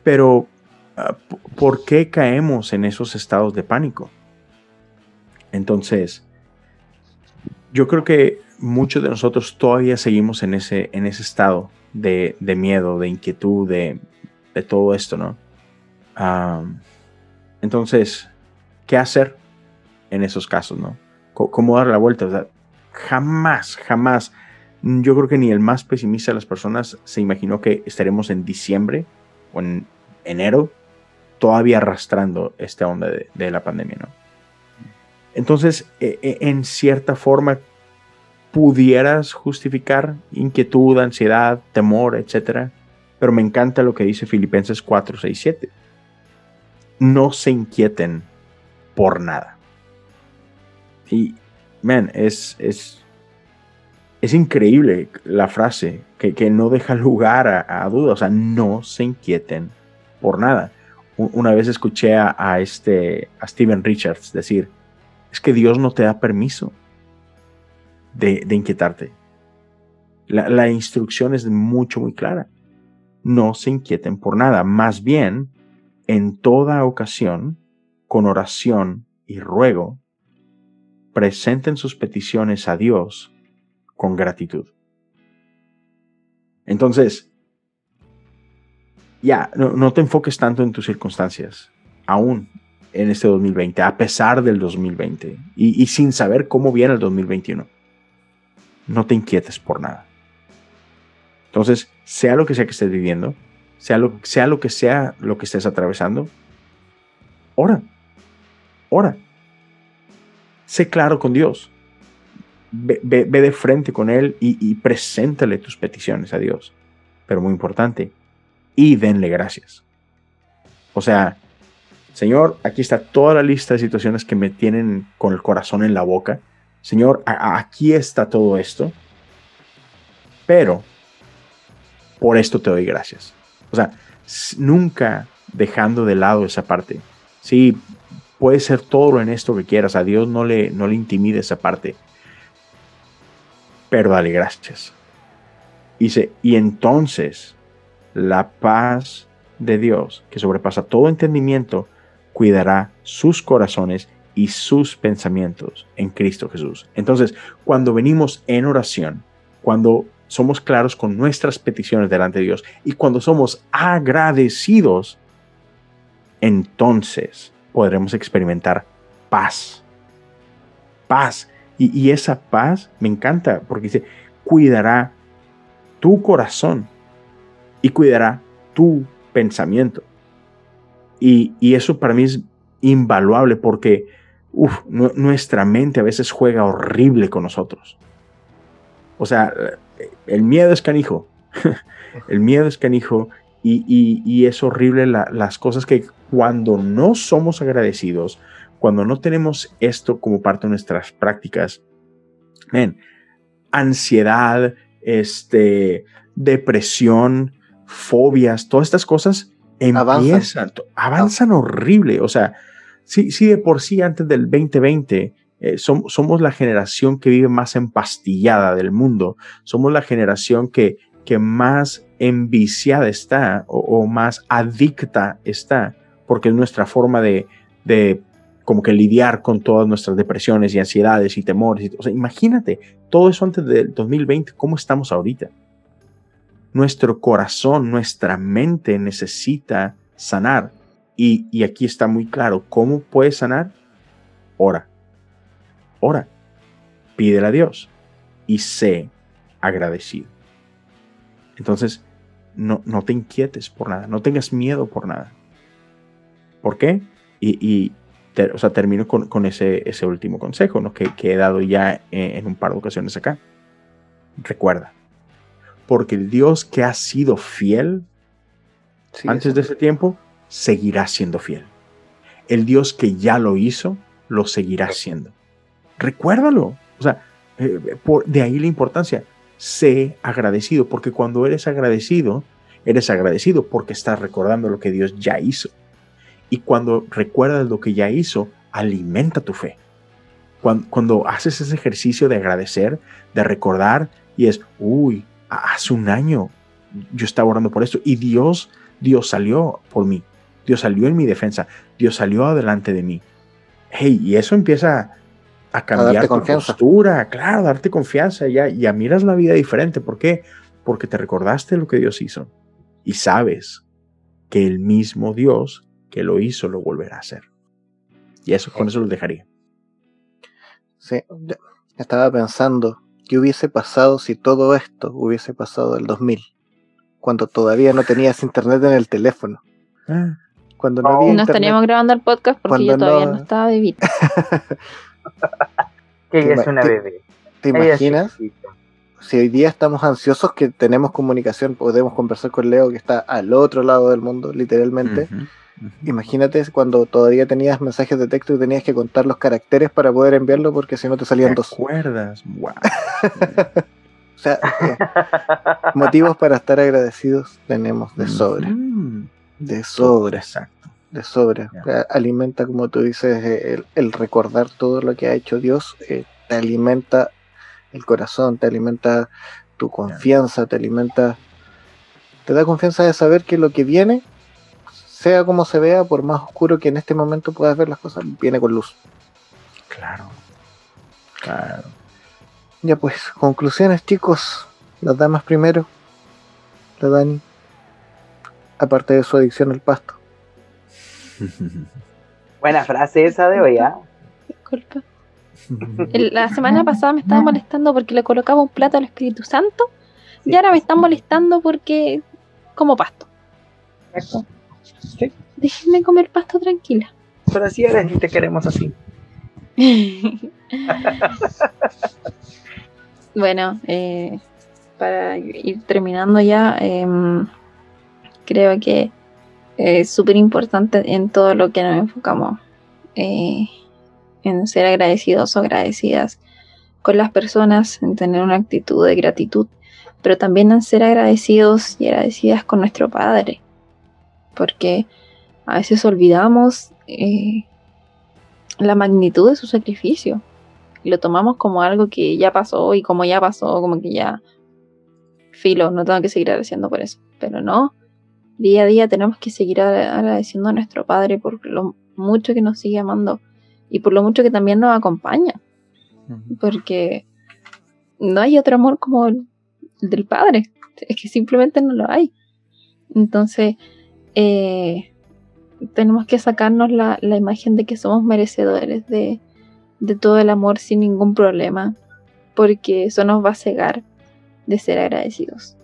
Pero, ah, ¿por qué caemos en esos estados de pánico? Entonces, yo creo que muchos de nosotros todavía seguimos en ese, en ese estado de, miedo, de inquietud, de, todo esto, ¿no? Entonces, ¿qué hacer en esos casos, no? ¿Cómo dar la vuelta? O jamás, jamás. Yo creo que ni el más pesimista de las personas se imaginó que estaremos en diciembre o en enero todavía arrastrando esta onda de, la pandemia, ¿no? Entonces, e- e- en cierta forma, pudieras justificar inquietud, ansiedad, temor, etcétera. Pero me encanta lo que dice Filipenses 4, 6, 7. No se inquieten por nada. Y, man, es, es, es increíble la frase que, que no deja lugar a, a duda. O sea, no se inquieten por nada. Una vez escuché a, este, a Steven Richards decir, es que Dios no te da permiso de, inquietarte. La instrucción es mucho, muy clara. No se inquieten por nada. Más bien, en toda ocasión, con oración y ruego, presenten sus peticiones a Dios con gratitud. Entonces, ya, no, te enfoques tanto en tus circunstancias, aún en este 2020, a pesar del 2020, y, y sin saber cómo viene el 2021. No te inquietes por nada. Entonces, sea lo que sea que estés viviendo, sea lo, sea lo que sea lo que estés atravesando, ora, ora. Sé claro con Dios. Ve de frente con Él y, y preséntale tus peticiones a Dios. Pero muy importante, y denle gracias. O sea, Señor, aquí está toda la lista de situaciones que me tienen con el corazón en la boca. Señor, aquí está todo esto. Pero por esto te doy gracias. O sea, nunca dejando de lado esa parte. Sí, puede ser todo en esto que quieras. A Dios no le, no le intimide esa parte. Pero dale gracias. Dice, y entonces la paz de Dios, que sobrepasa todo entendimiento, cuidará sus corazones y sus pensamientos en Cristo Jesús. Entonces, cuando venimos en oración, cuando somos claros con nuestras peticiones delante de Dios y cuando somos agradecidos, entonces podremos experimentar paz. Paz. Y, y esa paz me encanta porque dice, cuidará tu corazón y cuidará tu pensamiento. Y, y eso para mí es invaluable porque nuestra mente a veces juega horrible con nosotros. O sea, el miedo es canijo. <laughs> el miedo es canijo y, y- es horrible la- las cosas que cuando no somos agradecidos, cuando no tenemos esto como parte de nuestras prácticas, ven, ansiedad, este, depresión, fobias, todas estas cosas Avanzan. empiezan, to- avanzan horrible. O sea, sí, sí de por sí antes del 2020 eh, som- somos la generación que vive más empastillada del mundo. Somos la generación que, que más enviciada está o, o más adicta está, porque es nuestra forma de, de como que lidiar con todas nuestras depresiones y ansiedades y temores. o sea, imagínate todo eso antes del 2020, ¿cómo estamos ahorita? Nuestro corazón, nuestra mente necesita sanar. Y, y aquí está muy claro, ¿cómo puedes sanar? Ora, ora, pídele a Dios y sé agradecido. Entonces, no, no te inquietes por nada, no tengas miedo por nada. ¿Por qué? Y, y o sea, termino con, con ese, ese último consejo ¿no? que, he dado ya en, en un par de ocasiones acá. Recuerda, porque el Dios que ha sido fiel Sí, antes eso. de ese tiempo, seguirá siendo fiel. El Dios que ya lo hizo, lo seguirá siendo. Recuérdalo. O sea, eh, por, de ahí la importancia. Sé agradecido, porque cuando eres agradecido, eres agradecido porque estás recordando lo que Dios ya hizo. Y cuando recuerdas lo que ya hizo, alimenta tu fe. Cuando, cuando haces ese ejercicio de agradecer, de recordar, y es, uy, hace un año yo estaba orando por esto y Dios, Dios salió por mí. Dios salió en mi defensa. Dios salió adelante de mí. Hey, y eso empieza a cambiar tu confianza. postura, claro, darte confianza, ya, ya miras la vida diferente. ¿Por qué? Porque te recordaste lo que Dios hizo y sabes que el mismo Dios que lo hizo lo volverá a hacer. Y eso, con eso lo dejaría. Sí, estaba pensando qué hubiese pasado si todo esto hubiese pasado el 2000, cuando todavía no tenías internet en el teléfono, Ah, cuando no Oh. había No internet. estaríamos grabando el podcast porque Cuando yo todavía no- no, estaba bebita. <laughs> Que ella es una te- bebé. ¿Te imaginas? Si hoy día estamos ansiosos que tenemos comunicación, podemos conversar con Leo que está al otro lado del mundo, literalmente. Imagínate cuando todavía tenías mensajes de texto y tenías que contar los caracteres para poder enviarlo porque si no te salían ¿Te dos. acuerdas? Wow. <laughs> O sea, eh, motivos para estar agradecidos tenemos de sobra, de sobra. Exacto. de sobra. Alimenta, como tú dices, el, el recordar todo lo que ha hecho Dios, eh, te alimenta el corazón, te alimenta tu confianza, te alimenta, te da confianza de saber que lo que viene, sea como se vea, por más oscuro que en este momento puedas ver las cosas, viene con luz. Claro. Claro. Ya pues, conclusiones chicos, las damas primero, la Dani, aparte de su adicción al pasto. <laughs> Buena frase esa de hoy, ¿ah? Disculpa. El- La semana pasada me estaba molestando porque le colocaba un plato al Espíritu Santo y ahora me están molestando porque como pasto. Sí, Déjenme comer pasto tranquila. pero así eres y te queremos así. <laughs> bueno, eh, para ir terminando ya, em, creo que es súper importante en todo lo que nos enfocamos, eh, en ser agradecidos o agradecidas con las personas, en tener una actitud de gratitud, pero también en ser agradecidos y agradecidas con nuestro Padre, porque a veces olvidamos eh, la magnitud de su sacrificio y lo tomamos como algo que ya pasó y como ya pasó, como que ya filo, no tengo que seguir agradeciendo por eso. Pero no, día a día tenemos que seguir agra- agradeciendo a nuestro Padre por lo mucho que nos sigue amando y por lo mucho que también nos acompaña, porque no hay otro amor como el, del Padre. Es que simplemente no lo hay. Entonces, eh, tenemos que sacarnos la, la imagen de que somos merecedores de, de todo el amor sin ningún problema, porque eso nos va a cegar de ser agradecidos.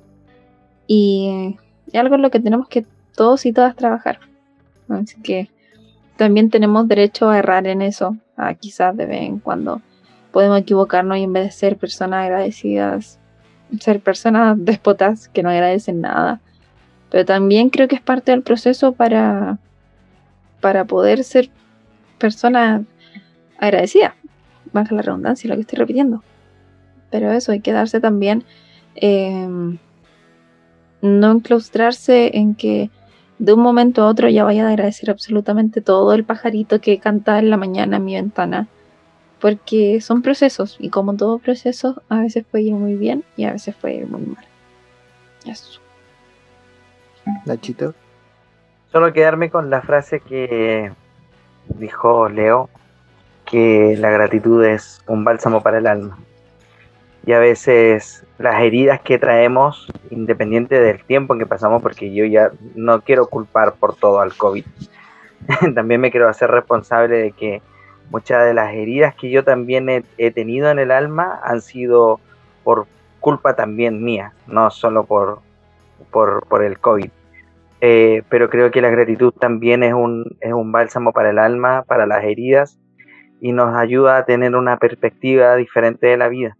Y es algo en lo que tenemos que todos y todas trabajar. Así que también tenemos derecho a errar en eso, a quizás de vez en cuando podemos equivocarnos y en vez de ser personas agradecidas, ser personas <laughs> déspotas que no agradecen nada. Pero también creo que es parte del proceso para, para poder ser personas agradecidas. Baja la redundancia, lo que estoy repitiendo. Pero eso, hay que darse también, eh, no enclaustrarse en que de un momento a otro ya vaya a agradecer absolutamente todo el pajarito que canta en la mañana en mi ventana. Porque son procesos y como todo proceso a veces puede ir muy bien y a veces puede ir muy mal. Eso. Nachito. Solo quedarme con la frase que dijo Leo, que la gratitud es un bálsamo para el alma. Y a veces las heridas que traemos, independiente del tiempo en que pasamos, porque yo ya no quiero culpar por todo al COVID, <laughs> también me quiero hacer responsable de que muchas de las heridas que yo también he, he tenido en el alma han sido por culpa también mía, no solo por, por, el COVID. Eh, pero creo que la gratitud también es un, es un bálsamo para el alma, para las heridas, y nos ayuda a tener una perspectiva diferente de la vida.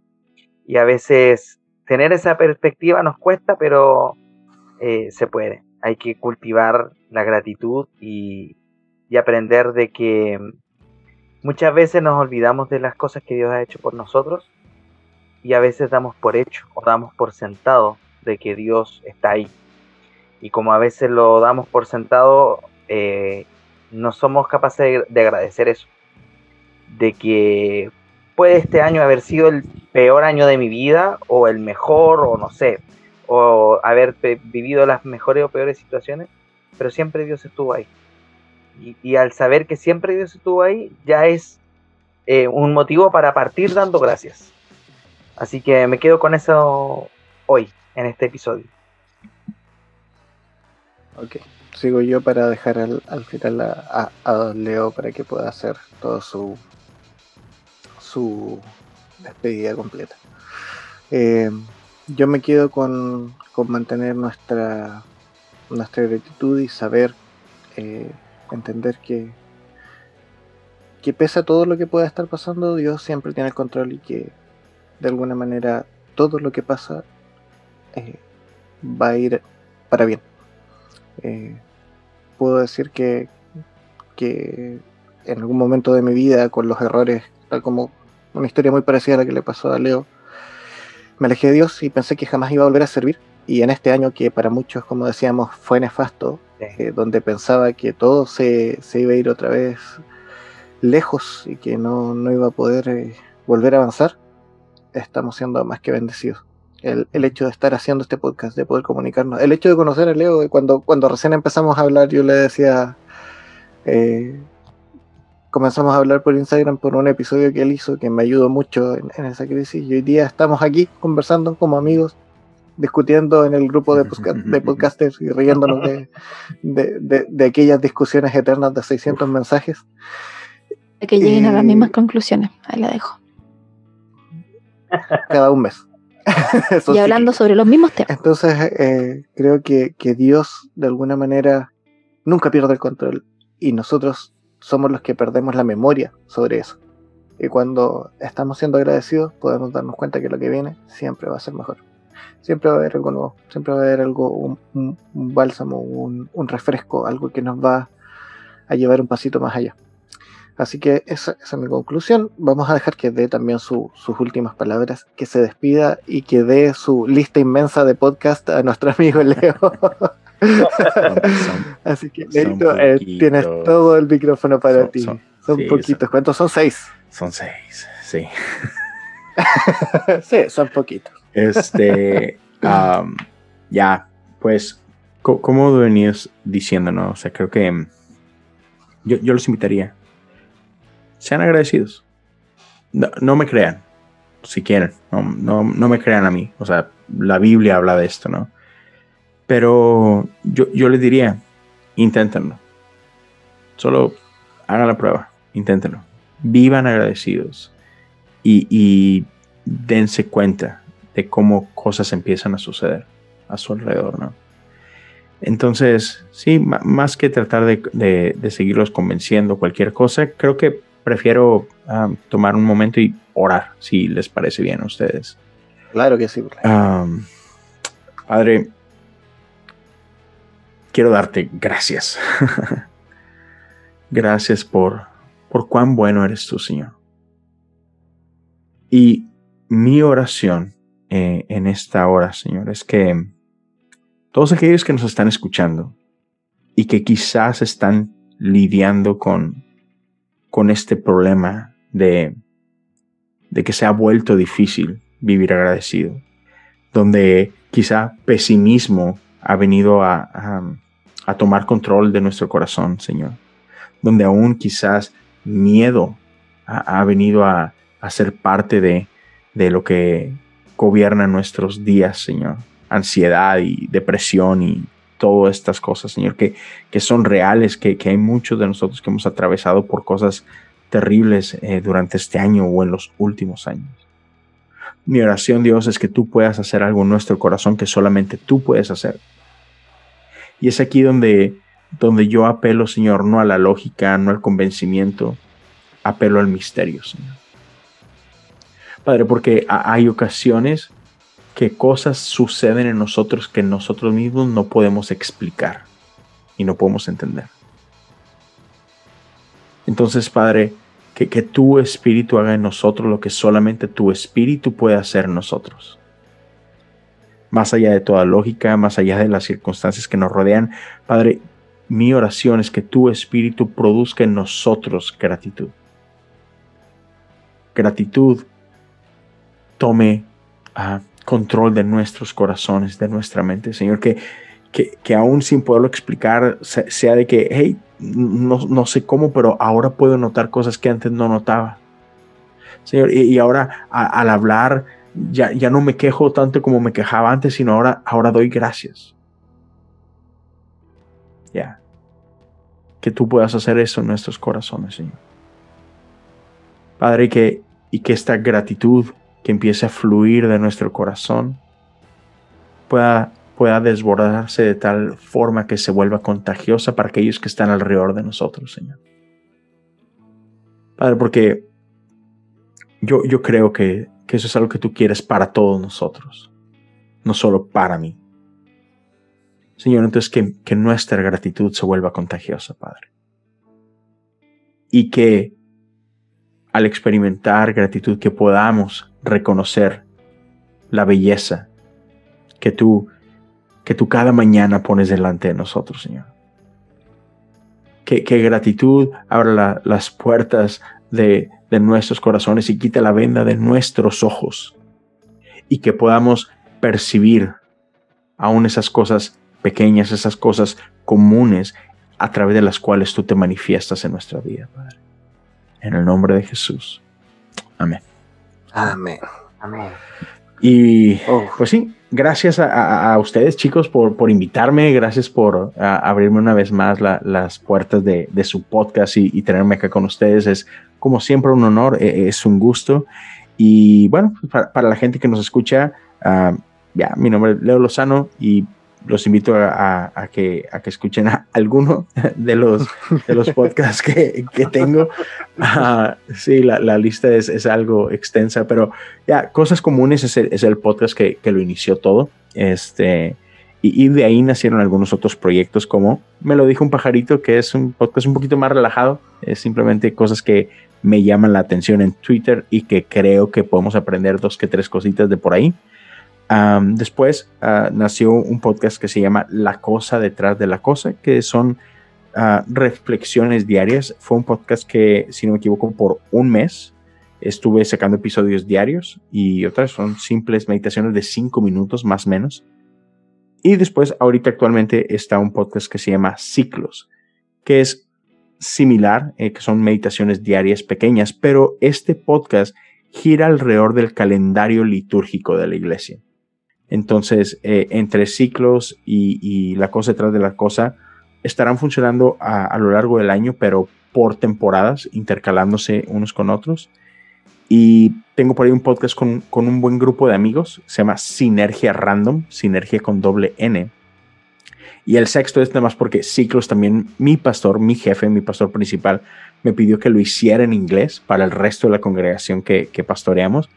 Y a veces tener esa perspectiva nos cuesta, pero eh, se puede. Hay que cultivar la gratitud y, y aprender de que muchas veces nos olvidamos de las cosas que Dios ha hecho por nosotros y a veces damos por hecho o damos por sentado de que Dios está ahí. Y como a veces lo damos por sentado, eh, no somos capaces de, de agradecer eso. De que puede este año haber sido el peor año de mi vida o el mejor o no sé, o haber vivido las mejores o peores situaciones, pero siempre Dios estuvo ahí. Y, y al saber que siempre Dios estuvo ahí, ya es eh, un motivo para partir dando gracias. Así que me quedo con eso hoy, en este episodio. Ok. Sigo yo para dejar al, al final a, a- a Leo para que pueda hacer todo su su despedida completa. Eh, yo me quedo con, con mantener nuestra nuestra gratitud y saber eh, entender que que pese a todo lo que pueda estar pasando, Dios siempre tiene el control y que de alguna manera todo lo que pasa eh, va a ir para bien. Eh, puedo decir que, que en algún momento de mi vida, con los errores, tal como una historia muy parecida a la que le pasó a Leo, me alejé de Dios y pensé que jamás iba a volver a servir. Y en este año que para muchos, como decíamos, fue nefasto, eh, donde pensaba que todo se, se iba a ir otra vez lejos y que no, no iba a poder eh, volver a avanzar, estamos siendo más que bendecidos. El, el hecho de estar haciendo este podcast, de poder comunicarnos, el hecho de conocer a Leo, cuando, cuando recién empezamos a hablar, yo le decía, eh, comenzamos a hablar por Instagram por un episodio que él hizo que me ayudó mucho en, en esa crisis y hoy día estamos aquí conversando como amigos, discutiendo en el grupo de, posca- <laughs> de podcasters y riéndonos de, de, de- de aquellas discusiones eternas de 600 mensajes. De que lleguen a las mismas conclusiones. Ahí la dejo. cada un mes. <laughs> Y sí. hablando sobre los mismos temas. Entonces, eh, creo que, que Dios, de alguna manera, nunca pierde el control. Y nosotros somos los que perdemos la memoria sobre eso. Y cuando estamos siendo agradecidos, podemos darnos cuenta que lo que viene siempre va a ser mejor. Siempre va a haber algo nuevo. Siempre va a haber algo, un, un- un bálsamo, un, un refresco, algo que nos va a llevar un pasito más allá. Así que esa, esa es mi conclusión. Vamos a dejar que dé también su- sus últimas palabras, que se despida y que dé su lista inmensa de podcast a nuestro amigo Leo. son- Así que, Leito, eh, tienes todo el micrófono para Son- ti. son- sí, poquitos. ¿Cuántos son? Seis. Son seis, sí. <laughs> sí, son poquitos. Este, ya, pues, como venías diciéndonos, o sea, creo que mm, yo, yo los invitaría. Sean agradecidos. No, no me crean, si quieren. No, no, no me crean a mí. O sea, la Biblia habla de esto, ¿no? Pero yo, yo les diría, inténtenlo. Solo hagan la prueba, inténtenlo. Vivan agradecidos y, dense cuenta de cómo cosas empiezan a suceder a su alrededor, ¿no? Entonces, sí, más que tratar de- de seguirlos convenciendo cualquier cosa, creo que prefiero ah, tomar un momento y orar, si les parece bien a ustedes. Claro que sí. Padre, quiero darte gracias. <laughs> gracias por, por cuán bueno eres tú, Señor. Y mi oración eh, en esta hora, Señor, es que todos aquellos que nos están escuchando y que quizás están lidiando con, con este problema de, de que se ha vuelto difícil vivir agradecido, donde quizá pesimismo ha venido a, a, tomar control de nuestro corazón, Señor, donde aún quizás miedo ha, ha venido a, a ser parte de, de lo que gobierna nuestros días, Señor, ansiedad y depresión y todas estas cosas, Señor, que, que son reales, que, que hay muchos de nosotros que hemos atravesado por cosas terribles eh, durante este año o en los últimos años. Mi oración, Dios, es que tú puedas hacer algo en nuestro corazón que solamente tú puedes hacer. Y es aquí donde, donde yo apelo, Señor, no a la lógica, no al convencimiento, apelo al misterio, Señor. Padre, porque ha- hay ocasiones que cosas suceden en nosotros que nosotros mismos no podemos explicar y no podemos entender. Entonces, Padre, que, que tu espíritu haga en nosotros lo que solamente tu espíritu puede hacer en nosotros. Más allá de toda lógica, más allá de las circunstancias que nos rodean, Padre, mi oración es que tu espíritu produzca en nosotros gratitud. Gratitud tome ah, control de nuestros corazones, de nuestra mente, Señor, que, que, que aún sin poderlo explicar, se- sea de que, hey, no, no sé cómo, pero ahora puedo notar cosas que antes no notaba. Señor, y, ahora al hablar ya, ya no me quejo tanto como me quejaba antes, sino ahora, ahora doy gracias. Ya. Que tú puedas hacer eso en nuestros corazones, Señor. Padre, que, y que esta gratitud que empiece a fluir de nuestro corazón pueda, pueda desbordarse de tal forma que se vuelva contagiosa para aquellos que están alrededor de nosotros, Señor. Padre, porque yo, yo creo que, que eso es algo que tú quieres para todos nosotros, no solo para mí. Señor, entonces que, que nuestra gratitud se vuelva contagiosa, Padre. Y que al experimentar gratitud que podamos reconocer la belleza que tú que tú cada mañana pones delante de nosotros, Señor. Que, que gratitud abra la- las puertas de, de nuestros corazones y quita la venda de nuestros ojos. Y que podamos percibir aún esas cosas pequeñas, esas cosas comunes a través de las cuales tú te manifiestas en nuestra vida, Padre. En el nombre de Jesús. Amén. Amén. Amén. Y Oh, pues sí, gracias a, a- a ustedes chicos por, por invitarme, gracias por a- abrirme una vez más la- las puertas de, de su podcast y, y tenerme acá con ustedes. Es como siempre un honor, e- es un gusto. Y bueno, pues, para, para la gente que nos escucha, ah, ya, mi nombre es Leo Lozano y los invito a, que, escuchen a alguno de los, podcasts que, tengo. Ah, sí, la, lista es, es algo extensa, pero ya, Cosas Comunes es el, es el podcast que, que lo inició todo. Este, y, y de ahí nacieron algunos otros proyectos, como me lo dijo un pajarito, que es un podcast un poquito más relajado. Es simplemente cosas que me llaman la atención en Twitter y que creo que podemos aprender dos que tres cositas de por ahí. Después ah, nació un podcast que se llama La Cosa detrás de la Cosa, que son ah, reflexiones diarias. Fue un podcast que, si no me equivoco, por un mes estuve sacando episodios diarios y otras son simples meditaciones de cinco minutos más o menos. Y después, ahorita actualmente está un podcast que se llama Ciclos, que es similar, eh, que son meditaciones diarias pequeñas, pero este podcast gira alrededor del calendario litúrgico de la iglesia. Entonces, eh, entre ciclos y, la cosa detrás de la cosa, estarán funcionando a, a lo largo del año, pero por temporadas, intercalándose unos con otros. Y tengo por ahí un podcast con, con un buen grupo de amigos, se llama Sinergia Random, Sinergia con doble N. Y el sexto es nada más porque Ciclos también, mi pastor, mi jefe, mi pastor principal, me pidió que lo hiciera en inglés para el resto de la congregación que, que pastoreamos.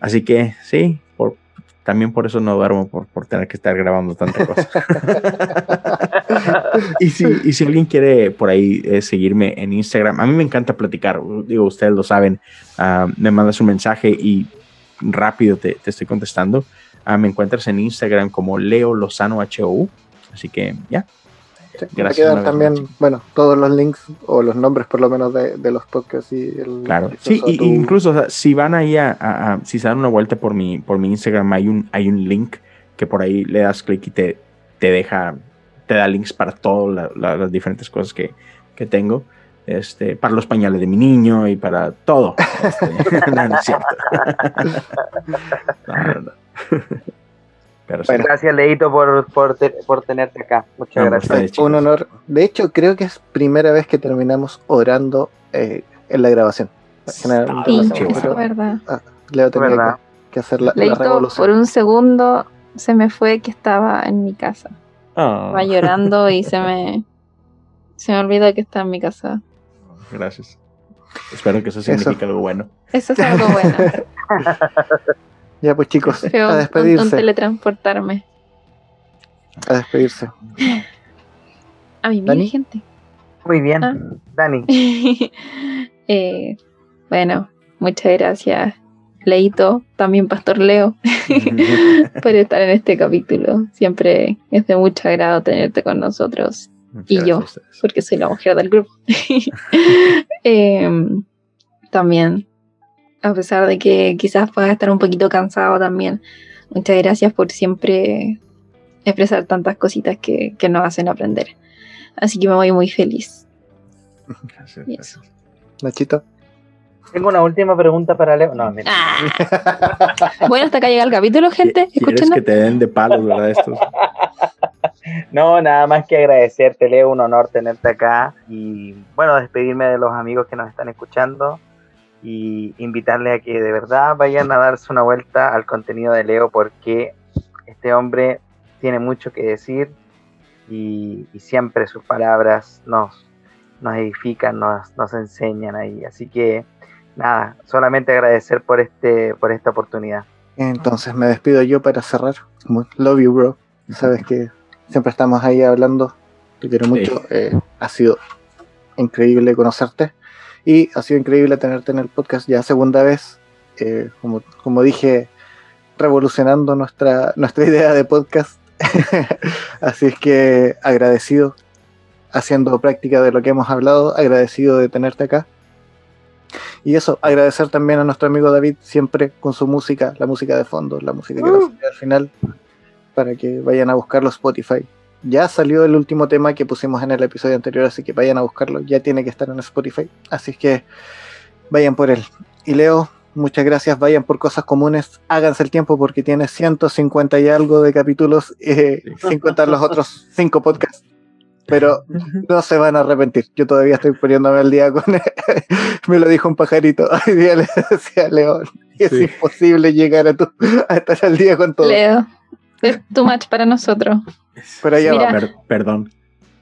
Así que sí, por, también por eso no duermo, por, por tener que estar grabando tanta cosa. <laughs> y, si, y si alguien quiere por ahí eh, seguirme en Instagram, a mí me encanta platicar, digo, ustedes lo saben, ah, me mandas un mensaje y rápido te, te estoy contestando. Ah, me encuentras en Instagram como Leo Lozano HOU. Así que ya. Sí, Gracias quedan también, más. bueno, todos los links o los nombres por lo menos de, de los podcasts y el Claro. Sí, y- tu- incluso o sea, si van ahí a, a- a- si se dan una vuelta por mi, por mi Instagram, hay un, hay un link que por ahí le das clic y te, te deja, te da links para todas las diferentes cosas que, que tengo. Este, para los pañales de mi niño y para todo. Este, <laughs> no, no es cierto. <laughs> No, no, no. <laughs> Pero sí. Bueno. Gracias, Leito, por, por, te- por tenerte acá. Muchas No, gracias. ustedes, chicos. un honor. De hecho, creo que es primera vez que terminamos orando eh, en la grabación. Sí, Ah, es verdad. Leo tenía verdad. que, que hacer la, la Leito, por un segundo se me fue que estaba en mi casa. Ah, Va llorando y se <laughs> me, se me olvidó que está en mi casa. gracias. Espero que eso signifique algo bueno. Eso es algo bueno. <laughs> Ya pues chicos, Feo a un, un despedirse. teletransportarme. A despedirse. A mí, ¿Dani? gente. Muy bien, Ah. Dani. <laughs> Eh, bueno, muchas gracias, Leito, también Pastor Leo, <laughs> por estar en este capítulo. Siempre es de mucho agrado tenerte con nosotros, Muchas Y yo. porque soy la mujer del grupo. <laughs> Em, también, a pesar de que quizás puedas estar un poquito cansado también, muchas gracias por siempre expresar tantas cositas que, que nos hacen aprender. Así que me voy muy feliz. Gracias, Yes. gracias. Nachito. Tengo una última pregunta para Leo. No, mentira. Ah. Bueno, hasta acá llega el capítulo, gente. ¿Quieres Escuchen. que te den de palos, verdad? Estos. <laughs> No, nada más que agradecerte, Leo, un honor tenerte acá y bueno, despedirme de los amigos que nos están escuchando y invitarles a que de verdad vayan a darse una vuelta al contenido de Leo porque este hombre tiene mucho que decir y, y siempre sus palabras nos, nos edifican, nos, nos enseñan ahí. Así que nada, solamente agradecer por, este, por esta oportunidad. Entonces me despido yo para cerrar. Love you, bro. Sabes que siempre estamos ahí hablando. Te quiero mucho. Eh, ha sido increíble conocerte. Y ha sido increíble tenerte en el podcast ya segunda vez. Eh, como, como dije, revolucionando nuestra, nuestra <laughs> idea de podcast. <laughs> Así es que agradecido, haciendo práctica de lo que hemos hablado, agradecido de tenerte acá. Y eso, agradecer también a nuestro amigo David, siempre con su música, la música de fondo, la música que sale al final, para que vayan a buscarlo Spotify. Ya salió el último tema que pusimos en el episodio anterior, así que vayan a buscarlo, ya tiene que estar en Spotify, así que vayan por él. Y Leo, muchas gracias, vayan por cosas comunes, háganse el tiempo porque tiene 150 y algo de capítulos, eh, sin contar los otros 5 podcasts. Pero <laughs> no se van a arrepentir. Yo todavía estoy poniéndome al día con. <laughs> Me lo dijo un pajarito. <laughs> Hoy día le decía a León. Es Sí. imposible llegar a, tu, a estar al día con todo. Leo, es too much para nosotros. Pero allá Mira. va. Per- perdón.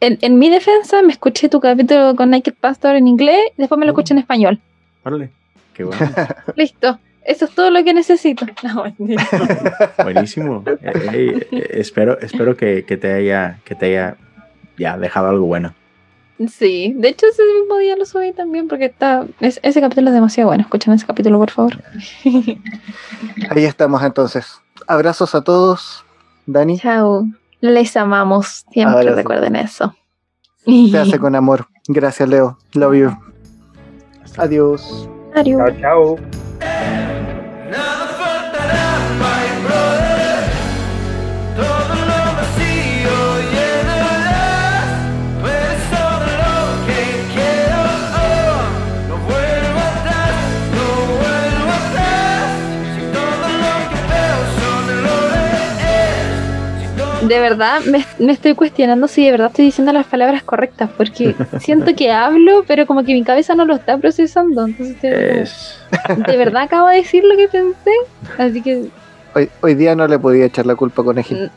En, en mi defensa, me escuché tu capítulo con Naked Pastor en inglés y después me lo escuché en español. Órale. Qué bueno. <laughs> Listo. Eso es todo lo que necesito. <laughs> No. <laughs> Buenísimo. Eh, eh, eh, espero espero que, que te haya que te haya ya dejado algo bueno. Sí, de hecho ese mismo día lo subí también porque está es- ese capítulo es demasiado bueno. Escuchen ese capítulo, por favor. Ahí estamos entonces. Abrazos a todos. Dani, Chao. Les amamos. Siempre recuerden eso. se hace con amor. Gracias, Leo. Love you. Adiós. Adiós. Chao, chao. De verdad me, me estoy cuestionando si de verdad estoy diciendo las palabras correctas, porque <laughs> siento que hablo, pero como que mi cabeza no lo está procesando. Entonces, estoy como, Es... <laughs> de verdad acabo de decir lo que pensé. Así que Hoy, hoy día no le podía echar la culpa a Conejito.